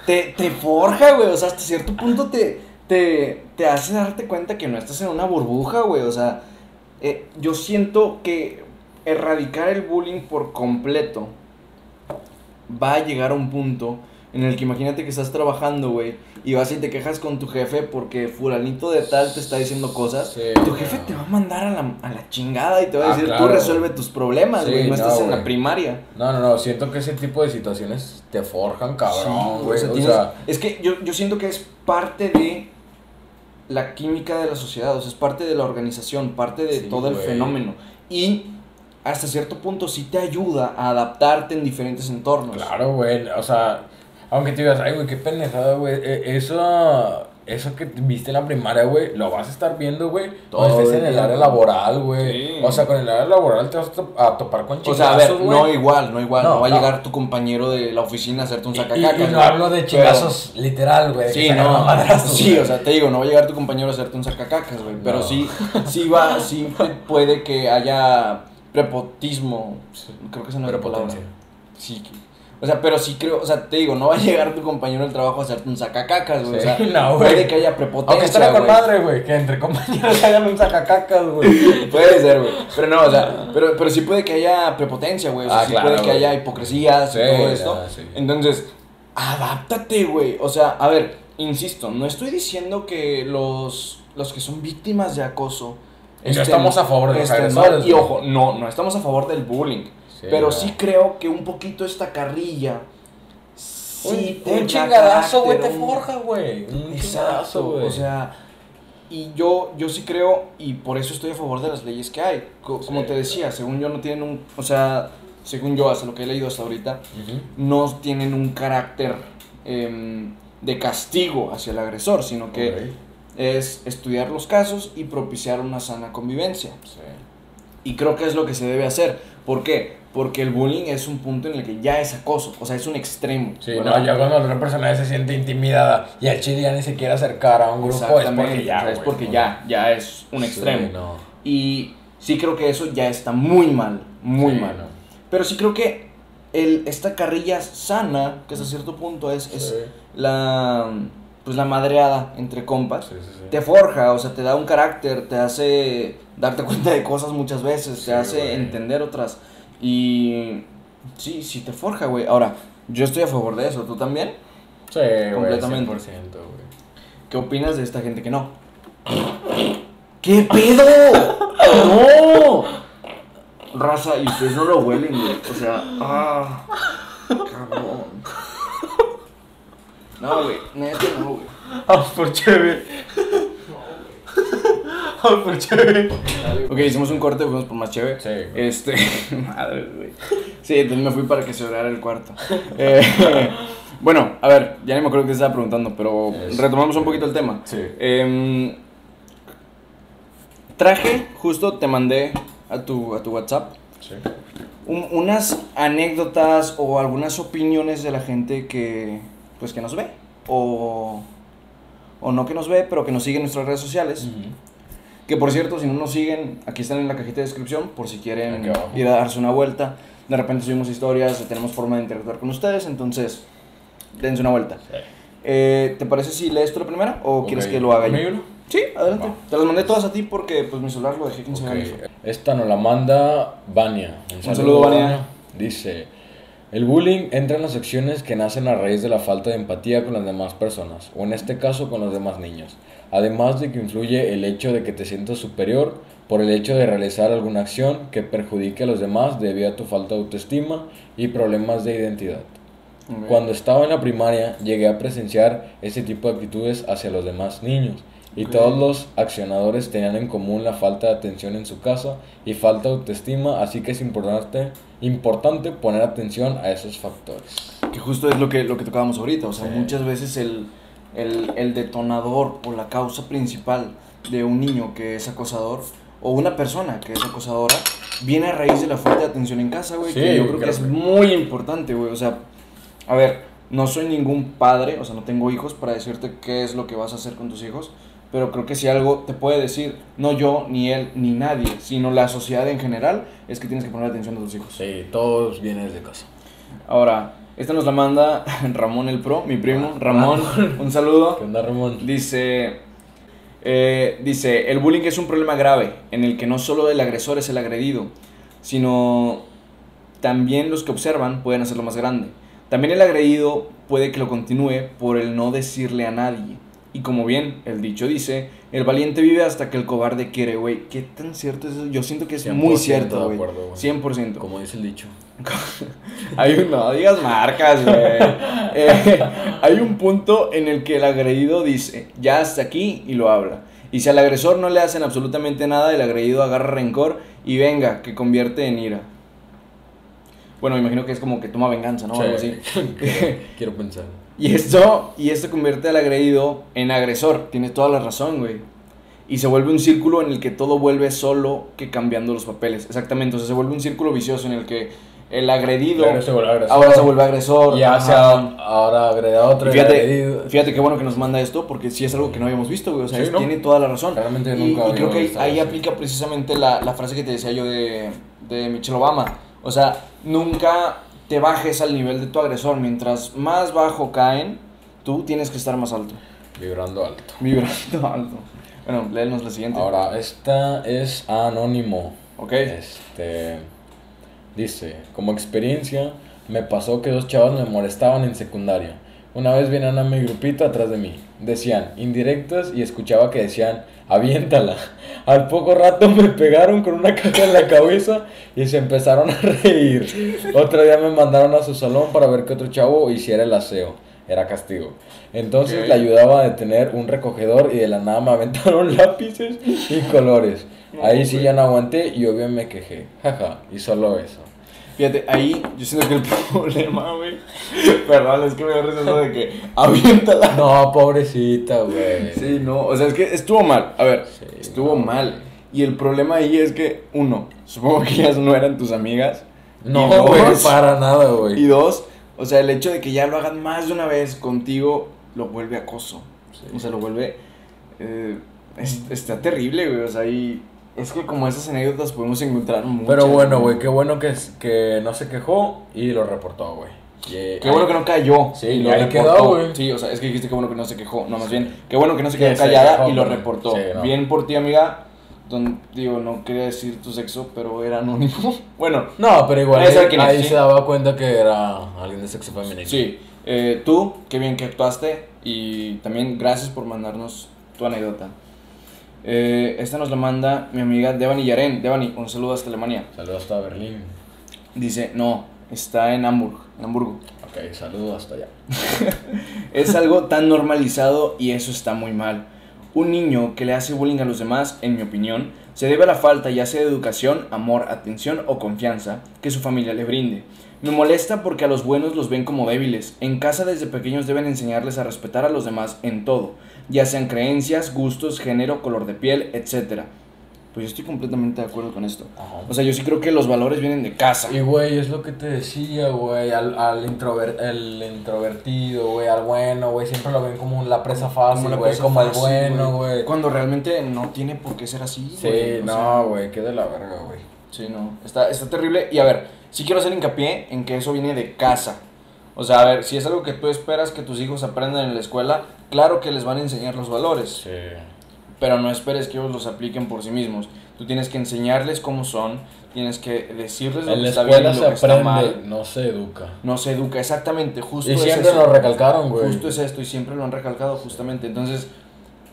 Te, te forja, güey. O sea, hasta cierto punto te, te, te hace darte cuenta que no estás en una burbuja, güey. O sea, eh, yo siento que erradicar el bullying por completo va a llegar a un punto en el que imagínate que estás trabajando, güey, y vas y te quejas con tu jefe porque fulanito de tal te está diciendo cosas. Sí, tu jefe no. te va a mandar a la, a la chingada y te va a Ah, decir, claro. tú resuelve tus problemas, güey, no, no, estás en la primaria. No, no, no, siento que ese tipo de situaciones te forjan, cabrón, Sí, güey. o sea, O tienes- sea, es que yo, yo siento que es parte de la química de la sociedad, o sea, es parte de la organización, parte de todo el fenómeno. Y hasta cierto punto sí te ayuda a adaptarte en diferentes entornos. claro, güey. O sea, aunque te digas, ay, güey, qué pendejada, güey. e- Eso, eso que viste en la primaria, güey, lo vas a estar viendo, güey. Todo estés en el área laboral, güey. Sí. O sea, con el área laboral te vas a, to- a topar con O chingazos, sea, a ver, no igual, no igual, no, No, va a llegar tu compañero de la oficina a hacerte un sacacacas. Y, y no hablo de Pero- chingazos literal, güey. Sí, no, sí, o sea, te digo, no va a llegar tu compañero a hacerte un sacacacas, güey, pero No. sí, sí va, sí puede que haya prepotismo, creo que es palabra. Prepotencia. Sí, que- o sea, pero sí creo, o sea, te digo, no va a llegar tu compañero del trabajo a hacerte un sacacacas, güey, Sí, o sea, *laughs* no, güey. puede que haya prepotencia, Aunque estará con madre, güey, que entre compañeros *laughs* hagan un sacacacas, güey. *laughs* Puede ser, güey. Pero no, o sea, pero, pero sí puede que haya prepotencia, güey. O sea, Ah, sí claro, puede que haya hipocresías Sí, y todo esto. no, sí. Entonces, adáptate, güey. O sea, a ver, insisto, no estoy diciendo que los, los que son víctimas de acoso. Y no estamos a favor de los estén. Y ojo, no, no estamos a favor del bullying. Pero sí creo que un poquito esta carrilla. Sí un, un da chingadazo, güey, te forja, güey. Un chingadazo, Exacto, güey. o sea, y yo, yo sí creo, y por eso estoy a favor de las leyes que hay. Co- Como Sí. te decía, según yo no tienen un, o sea, según yo, hasta lo que he leído hasta ahorita, no tienen un carácter em, de castigo hacia el agresor, sino que es estudiar los casos y propiciar una sana convivencia. Sí. Y creo que es lo que se debe hacer. ¿Por qué? Porque el bullying es un punto en el que ya es acoso, o sea, es un extremo. Sí, ¿verdad? no, ya cuando la otra persona se siente intimidada y al chile ya ni se quiere acercar a un grupo es porque ya, es porque ya, ya es un Sí, extremo. no. Y sí creo que eso ya está muy mal, muy Sí, mal. no. Pero sí creo que el, esta carrilla sana, que hasta cierto punto es, es la, pues la madreada entre compas, Sí, sí, sí. te forja, o sea, te da un carácter, te hace darte cuenta de cosas muchas veces, te hace güey. entender otras. Y sí, sí te forja, güey. Ahora, yo estoy a favor de eso, ¿tú también? Sí, Completamente. 100%, güey. ¿Qué opinas de esta gente que no? ¿Qué pedo? ¡No! Raza, y ustedes no lo huelen, güey. O sea, ah, cabrón. No, güey, neta no, güey. Vamos por chévere. Vamos por chévere. Ok, hicimos un corte, fuimos por más chévere. Sí, güey. Este, *laughs* madre, güey. Sí, entonces me fui para que se orara el cuarto. *laughs* Eh, bueno, a ver, ya ni me acuerdo qué estaba preguntando, pero retomamos un poquito el tema. Sí. Em, traje, justo te mandé a tu, a tu WhatsApp Sí. un- unas anécdotas o algunas opiniones de la gente que, pues, que nos ve. O, o no que nos ve, pero que nos sigue en nuestras redes sociales. Que por cierto, si no nos siguen, aquí están en la cajita de descripción por si quieren ir a darse una vuelta. De repente subimos historias, tenemos forma de interactuar con ustedes, entonces dense una vuelta. Sí. Eh, ¿Te parece si lees tú la primera o quieres Ok. que lo haga yo? Sí, adelante. Va. Te las mandé todas a ti porque pues mi celular lo dejé 15 Ok, años. Esta nos la manda Vania. Un saludo, Vania. Dice, el bullying entra en las acciones que nacen a raíz de la falta de empatía con las demás personas, o en este caso con los demás niños. Además de que influye el hecho de que te sientas superior por el hecho de realizar alguna acción que perjudique a los demás debido a tu falta de autoestima y problemas de identidad. Cuando estaba en la primaria llegué a presenciar ese tipo de actitudes hacia los demás niños y todos los accionadores tenían en común la falta de atención en su casa y falta de autoestima, así que es importante, importante poner atención a esos factores. Que justo es lo que, lo que tocábamos ahorita. O sea, Sí. muchas veces el, el, el detonador o la causa principal de un niño que es acosador o una persona que es acosadora viene a raíz de la falta de atención en casa, güey. Sí, que yo creo que es muy importante, güey. O sea, a ver, no soy ningún padre, o sea, no tengo hijos para decirte qué es lo que vas a hacer con tus hijos. Pero creo que si algo te puede decir, no yo, ni él, ni nadie, sino la sociedad en general, es que tienes que poner atención a tus hijos. Sí, todos vienen de casa. Ahora, esta nos la manda *laughs* Ramón el Pro, mi primo. Ramón, un saludo. ¿Qué onda, Ramón? Dice, eh, dice, el bullying es un problema grave en el que no solo el agresor es el agredido, sino también los que observan pueden hacerlo más grande. También el agredido puede que lo continúe por el no decirle a nadie. Y como bien el dicho dice, el valiente vive hasta que el cobarde quiere, güey. ¿Qué tan cierto es eso? Yo siento que es muy 100% cierto, güey. acuerdo, güey. 100%. Como dice el dicho. *laughs* Hay un, no digas marcas, güey. *laughs* Eh, hay un punto en el que el agredido dice, ya hasta aquí, y lo habla. Y si al agresor no le hacen absolutamente nada, el agredido agarra rencor y venga, que convierte en ira. Bueno, me imagino que es como que toma venganza, ¿no? Algo así. *laughs* quiero, quiero pensar. Y esto, y esto convierte al agredido en agresor. Tienes toda la razón, güey. Y se vuelve un círculo en el que todo vuelve solo que cambiando los papeles. Exactamente. O sea, se vuelve un círculo vicioso en el que el agredido Claro, se ahora se vuelve agresor. Y hace ahora agrede a otro. Y fíjate, agredido. fíjate qué bueno que nos manda esto, porque sí es algo que no habíamos visto, güey. O sea, Sí, ¿no? tiene toda la razón. Realmente y, nunca y creo que ahí, aplica precisamente la, la frase que te decía yo de, de Michelle Obama. O sea, nunca te bajes al nivel de tu agresor. Mientras más bajo caen, tú tienes que estar más alto. Vibrando alto. Vibrando *laughs* alto. Bueno, léenos la siguiente. Ahora, esta es anónimo. Ok. Este dice, como experiencia, me pasó que dos chavos me molestaban en secundaria. Una vez venían a mi grupito atrás de mí. Decían indirectas y escuchaba que decían, aviéntala. *laughs* Al poco rato me pegaron con una caja en la cabeza y se empezaron a reír. Otro día me mandaron a su salón para ver que otro chavo hiciera el aseo. Era castigo. Entonces le ayudaba a detener un recogedor y de la nada me aventaron *laughs* lápices y colores. Ahí sí ya no aguanté y obvio me quejé. Jaja, y solo eso. Fíjate, ahí yo siento que el *laughs* problema, güey. Perdón, es que me da risa eso de que aviéntala. No, pobrecita, güey. Sí, no, o sea, es que estuvo mal. A ver, Sí, estuvo no, mal. Y el problema ahí es que, uno, supongo que ellas no eran tus amigas. Y No, güey, para nada, Y güey. dos, o sea, el hecho de que ya lo hagan más de una vez contigo lo vuelve acoso. Sí. O sea, lo vuelve. eh, es- está terrible, güey. O sea, y Es que como esas anécdotas podemos encontrar muchas. Pero bueno, güey, qué bueno que, que no se quejó y lo reportó, güey. Qué bueno que no cayó. Sí, y y ahí quedó, güey. Sí, o sea, es que dijiste qué bueno que no se quejó. No, más bien, qué bueno que no se Que quedó se callada quejó, y lo reportó. Sí, no. Bien por ti, amiga. Don, digo, no quería decir tu sexo, pero era anónimo. *laughs* bueno, No, pero igual ahí, sabe quién es, ahí ¿sí? se daba cuenta que era alguien de sexo femenino. sí. Eh, tú, qué bien que actuaste. Y también gracias por mandarnos tu anécdota. Eh, esta nos la manda mi amiga Devani Yaren. Devani, un saludo hasta Alemania. Saludos hasta Berlín. Dice, no, está en Hamburgo. En Hamburgo. Ok, saludos hasta allá. *laughs* Es algo tan normalizado y eso está muy mal. Un niño que le hace bullying a los demás, en mi opinión, se debe a la falta ya sea de educación, amor, atención o confianza que su familia le brinde. Me molesta porque a los buenos los ven como débiles. En casa desde pequeños deben enseñarles a respetar a los demás en todo, ya sean creencias, gustos, género, color de piel, etc. Pues yo estoy completamente de acuerdo con esto. Ajá. O sea, yo sí creo que los valores vienen de casa. Y, güey, es lo que te decía, güey, al, al introver- el introvertido, güey, al bueno, güey, siempre lo ven como la presa fácil, güey, como el bueno, güey. Cuando realmente no tiene por qué ser así. Sí, no, güey, qué de la verga, güey. Sí, no. Está, está terrible. Y a ver, sí quiero hacer hincapié en que eso viene de casa. O sea, a ver, si es algo que tú esperas que tus hijos aprendan en la escuela, claro que les van a enseñar los valores. Sí. Pero no esperes que ellos los apliquen por sí mismos. Tú tienes que enseñarles cómo son, tienes que decirles lo En que está bien escuela y se lo está mal. aprende, no se educa. No se educa, exactamente, justo Y es siempre eso. nos recalcaron, güey. Justo es esto y siempre lo han recalcado justamente. Entonces,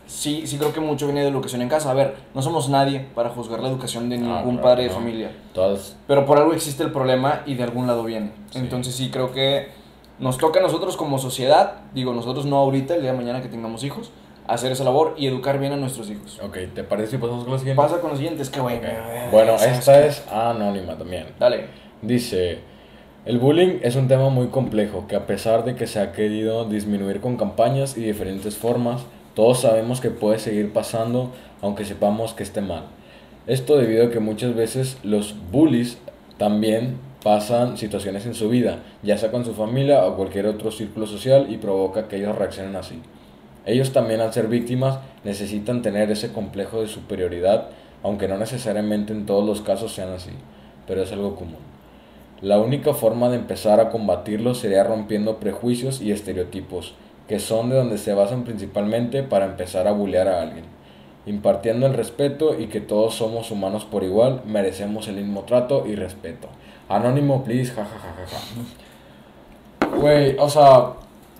sí, sí creo que mucho viene de educación en casa. A ver, no somos nadie para juzgar la educación de Ah, ningún padre de no. familia. Todas, Pero por algo existe el problema y de algún lado viene. Sí. Entonces sí creo que nos toca a nosotros como sociedad, digo nosotros no ahorita, el día de mañana que tengamos hijos, hacer esa labor y educar bien a nuestros hijos. ok, ¿te parece si pasamos con la siguiente? Pasa con los siguientes, que Bueno, ¿sabes esta qué? es anónima también. Dale. Dice, el bullying es un tema muy complejo que a pesar de que se ha querido disminuir con campañas y diferentes formas, todos sabemos que puede seguir pasando aunque sepamos que esté mal. Esto debido a que muchas veces los bullies también pasan situaciones en su vida, ya sea con su familia o cualquier otro círculo social y provoca que ellos reaccionen así. Ellos también al ser víctimas necesitan tener ese complejo de superioridad, aunque no necesariamente en todos los casos sean así, pero es algo común. La única forma de empezar a combatirlo sería rompiendo prejuicios y estereotipos, que son de donde se basan principalmente para empezar a bullear a alguien. Impartiendo el respeto y que todos somos humanos por igual, merecemos el mismo trato y respeto. Anónimo, please, jajajaja. Güey, o sea,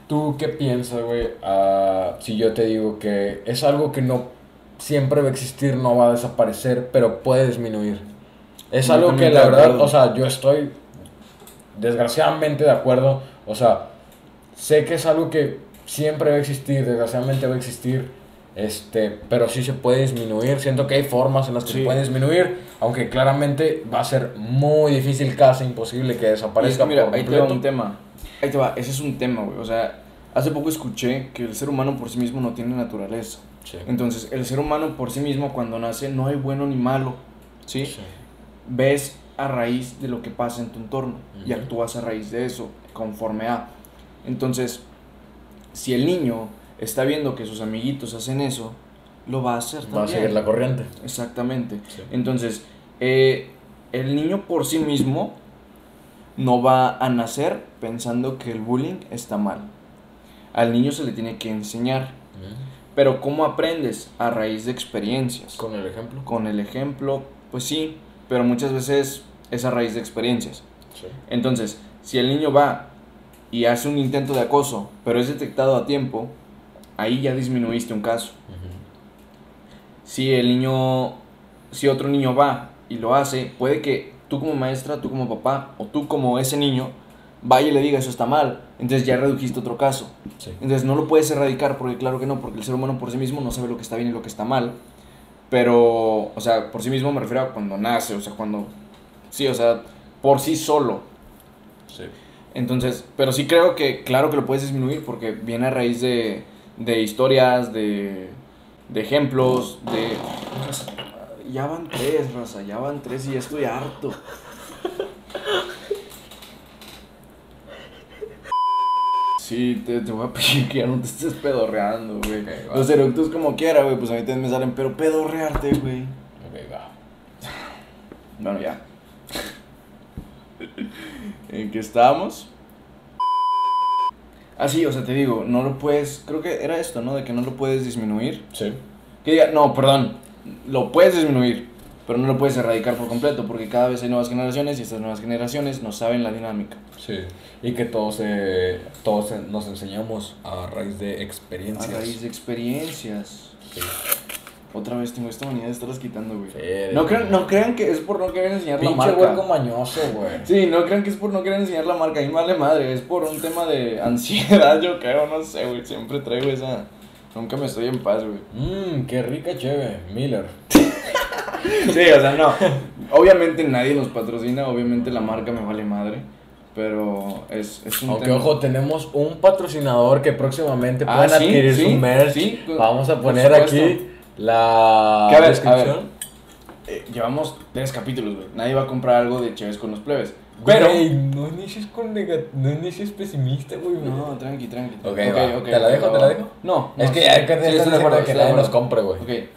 ¿tú qué piensas, güey? Ah, si yo te digo que es algo que no siempre va a existir, no va a desaparecer, pero puede disminuir. Es algo que la verdad, o sea, yo estoy desgraciadamente de acuerdo. O sea, sé que es algo que siempre va a existir, desgraciadamente va a existir. Este, pero sí se puede disminuir. Siento que hay formas en las que Sí. se puede disminuir, aunque claramente va a ser muy difícil, casi imposible que Y es desaparezca. que mira, por ahí te va un tema. Ahí te va, ese es un tema, güey. O sea, hace poco escuché que el ser humano por sí mismo no tiene naturaleza. Sí. Entonces, el ser humano por sí mismo cuando nace no hay bueno ni malo, ¿sí? Sí. Ves a raíz de lo que pasa en tu entorno y Ujú. actúas a raíz de eso, conforme a. Entonces, si el niño está viendo que sus amiguitos hacen eso, lo va a hacer también. Va a seguir la corriente. Exactamente. Sí. Entonces, eh, el niño por sí mismo no va a nacer pensando que el bullying está mal. Al niño se le tiene que enseñar. Pero ¿cómo aprendes? A raíz de experiencias. Con el ejemplo. Con el ejemplo, pues sí, pero muchas veces es a raíz de experiencias. Sí. Entonces, si el niño va y hace un intento de acoso, pero es detectado a tiempo, ahí ya disminuiste un caso. Si el niño, si otro niño va y lo hace, puede que tú como maestra, tú como papá o tú como ese niño vaya y le diga eso está mal. Entonces ya redujiste otro caso. Sí. Entonces no lo puedes erradicar porque claro que no, porque el ser humano por sí mismo no sabe lo que está bien y lo que está mal. Pero, o sea, por sí mismo me refiero a cuando nace, o sea, cuando... Sí, o sea, por sí solo. Sí. Entonces, pero sí creo que, claro que lo puedes disminuir porque viene a raíz de, de historias, de, de ejemplos, de... Ya van tres, raza, ya van tres y ya estoy harto. Sí, te, te voy a pedir que ya no te estés pedorreando, güey. Ok, va. Los eructos como quiera, güey, pues a mí también me salen, pero pedorrearte, güey. Ok, va. Bueno, ya. *laughs* ¿En qué estábamos? Ah, sí, o sea, te digo, no lo puedes. Creo que era esto, ¿no? De que no lo puedes disminuir. Sí. Que diga, no, perdón, lo puedes disminuir, pero no lo puedes erradicar por completo, porque cada vez hay nuevas generaciones y estas nuevas generaciones no saben la dinámica. Sí. Y que todos, eh, todos nos enseñamos a raíz de experiencias. A raíz de experiencias. Sí. Otra vez tengo esta manía de estarlas quitando, güey. Sí, No crean, no crean que es por no querer enseñar la Pinche marca. hueco mañoso, güey. Sí, no crean que es por no querer enseñar la marca, me vale madre, es por un tema de ansiedad, yo creo, no sé, güey, siempre traigo esa... Nunca me estoy en paz, güey. Mmm, qué rica cheve. Miller. *laughs* Sí, o sea, no. Obviamente nadie nos patrocina, obviamente la marca me vale madre, pero es, es un Aunque, ojo, tenemos un patrocinador que próximamente Ah, pueden sí, adquirir sí, su merch. sí, Vamos a poner aquí la Que a ver, a descripción. ver. Eh, llevamos tres capítulos, güey. Nadie va a comprar algo de Chévez con los plebes. Pero... Güey, no inicies con no inicies pesimista, güey. No, tranqui, tranqui. Ok, va. ¿Te la dejo, te la dejo? No, Es no, que sí. ya que Sí, te estoy estás de que nadie nos compre, güey. Ok.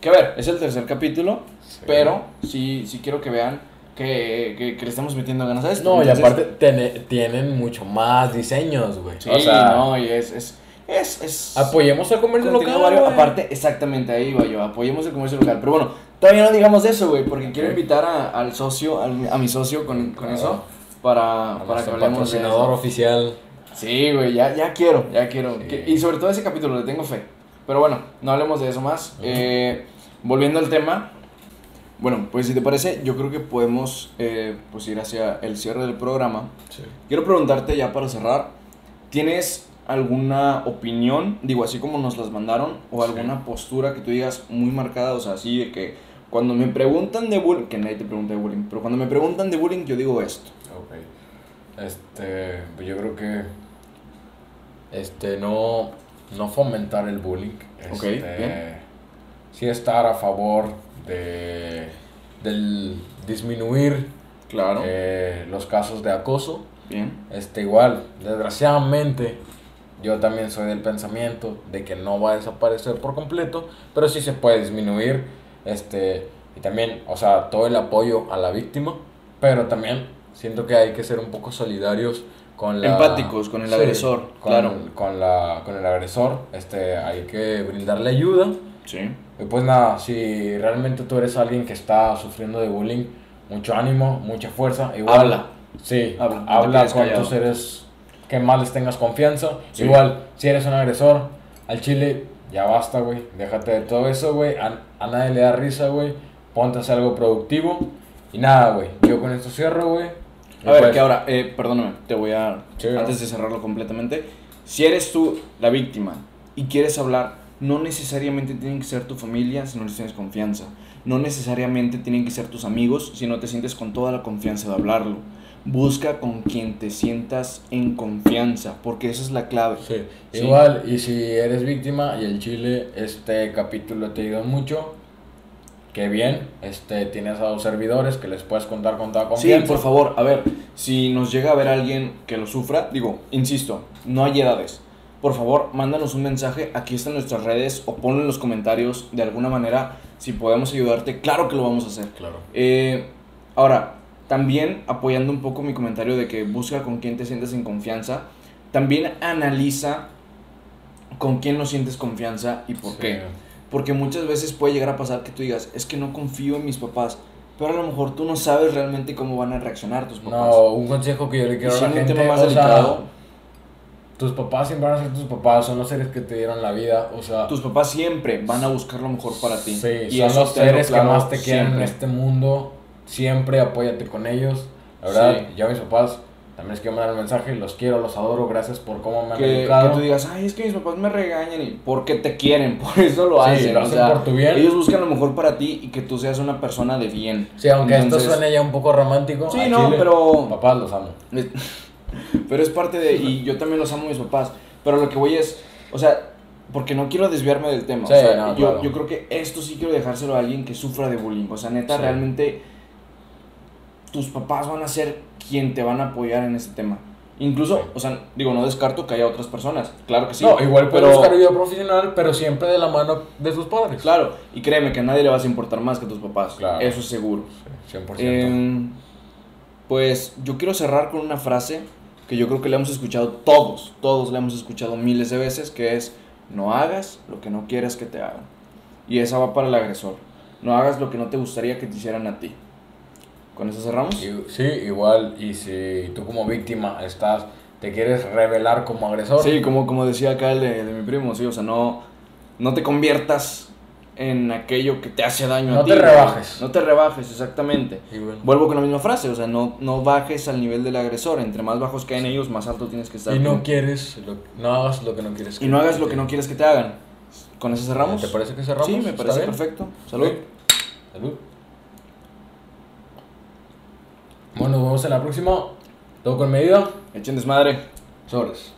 Que a ver, es el tercer capítulo, Sí. pero sí, sí quiero que vean que, que, que le estamos metiendo ganas a esto. No, y Entonces, aparte tene- tienen mucho más diseños, güey. Sí, o sea, no, y es... es, es, es apoyemos al comercio local. Aparte, exactamente ahí iba yo, apoyemos el comercio local. Pero bueno, todavía no digamos eso, güey, porque quiero Ok. invitar a- al socio, al- a mi socio con, con eso, para, A para que hablemos de patrocinador eso. oficial. Sí, güey, ya, ya quiero, ya quiero. Sí. Que- y sobre todo ese capítulo, le tengo fe. Pero bueno, no hablemos de eso más. Eh, volviendo al tema, bueno, pues si te parece, yo creo que podemos eh, pues ir hacia el cierre del programa. Sí. Quiero preguntarte ya para cerrar, ¿tienes alguna opinión, digo, así como nos las mandaron, o Sí. alguna postura que tú digas muy marcada, o sea, así de que cuando me preguntan de bullying, que nadie te pregunta de bullying, pero cuando me preguntan de bullying yo digo esto. Ok. Este, pues yo creo que este no no fomentar el bullying. Ok, Este, bien. Sí estar a favor de del disminuir Claro. eh, los casos de acoso. Bien. Este igual, desgraciadamente yo también soy del pensamiento de que no va a desaparecer por completo, pero sí se puede disminuir este y también, o sea, todo el apoyo a la víctima, pero también siento que hay que ser un poco solidarios con la Empáticos con el agresor, con, claro. con la con el agresor, este hay que brindarle ayuda. Sí. Y pues nada, si realmente tú eres alguien que está sufriendo de bullying, mucho ánimo, mucha fuerza, igual Habla. Sí, Habla, habla con tus seres que más les tengas confianza. Sí. Igual, si eres un agresor, al chile, ya basta, güey. Déjate de todo eso, güey. A, a nadie le da risa, güey. Ponte a hacer algo productivo. Y nada, güey. Yo con esto cierro, güey. A ver, pues, que ahora, eh, perdóname, te voy a. Sí, antes de cerrarlo completamente. Si eres tú la víctima y quieres hablar, no necesariamente tienen que ser tu familia si no les tienes confianza. No necesariamente tienen que ser tus amigos si no te sientes con toda la confianza de hablarlo. Busca con quien te sientas en confianza, porque esa es la clave. Sí. Sí. Igual, y si eres víctima y el chile, este capítulo te ayuda mucho. Qué bien, este, tienes a dos servidores que les puedes contar con toda Sí, confianza. por favor, a ver, si nos llega a ver alguien que lo sufra, digo, insisto, no hay edades. Por favor, mándanos un mensaje, aquí están nuestras redes, o ponlo en los comentarios de alguna manera, si podemos ayudarte, claro que lo vamos a hacer. Claro. Eh, ahora, también apoyando un poco mi comentario de que busca con quién te sientes en confianza, también analiza con quién no sientes confianza y por Sí. qué. Porque muchas veces puede llegar a pasar que tú digas, es que no confío en mis papás, pero a lo mejor tú no sabes realmente cómo van a reaccionar tus papás. No, un consejo que yo le quiero a la gente, tema más o sea, delicado, tus papás siempre van a ser tus papás, son los seres que te dieron la vida, o sea, tus papás siempre van a buscar lo mejor para ti. sí, y son los seres claro que más te quieren en este mundo, siempre apóyate con ellos, la verdad, Sí. yo a mis papás también les quiero mandar un mensaje, los quiero, los adoro, gracias por cómo me han Que, que educado. tú digas, ay, es que mis papás me regañan y porque te quieren, *laughs* por eso lo Sí, hacen. lo o hacen sea, por tu bien. Ellos buscan lo mejor para ti y que tú seas una persona de bien. Sí, aunque Entonces- esto suene ya un poco romántico, Sí, no, chile, pero- papás los amo. *laughs* Pero es parte de. Y yo también los amo a mis papás. Pero lo que voy es. O sea, porque no quiero desviarme del tema. Sí, o sea, no, yo, claro. yo creo que esto sí quiero dejárselo a alguien que sufra de bullying. O sea, neta, Sí. realmente. Tus papás van a ser quien te van a apoyar en este tema. Incluso, o sea, digo, no descarto que haya otras personas. Claro que sí. no, igual puede pero- buscar ayuda profesional, pero siempre de la mano de sus padres. Claro, y créeme que a nadie le vas a importar más que a tus papás. Claro. Eso es seguro. Sí, 100%. Em, pues yo quiero cerrar con una frase que yo creo que le hemos escuchado todos, todos la hemos escuchado miles de veces, que es, no hagas lo que no quieres que te hagan. Y esa va para el agresor. No hagas lo que no te gustaría que te hicieran a ti. ¿Con eso cerramos? Y- sí, igual, y si tú como víctima estás, te quieres revelar como agresor, Sí, como, como decía acá el de, de mi primo, sí, o sea, no, no te conviertas en aquello que te hace daño a No ti. te ¿no? rebajes. No te rebajes, exactamente. Y bueno. Vuelvo con la misma frase, o sea, no, no bajes al nivel del agresor. Entre más bajos caen ellos, más alto tienes que estar. y tú. no quieres, lo- no hagas lo que no quieres. Y no hagas lo que no quieres que te hagan. ¿Con eso cerramos? ¿Te parece que cerramos? Sí, me ¿Está parece perfecto. Salud. Salud. Bueno, nos vemos en la próxima. Todo con medida. Echen desmadre. Sobres.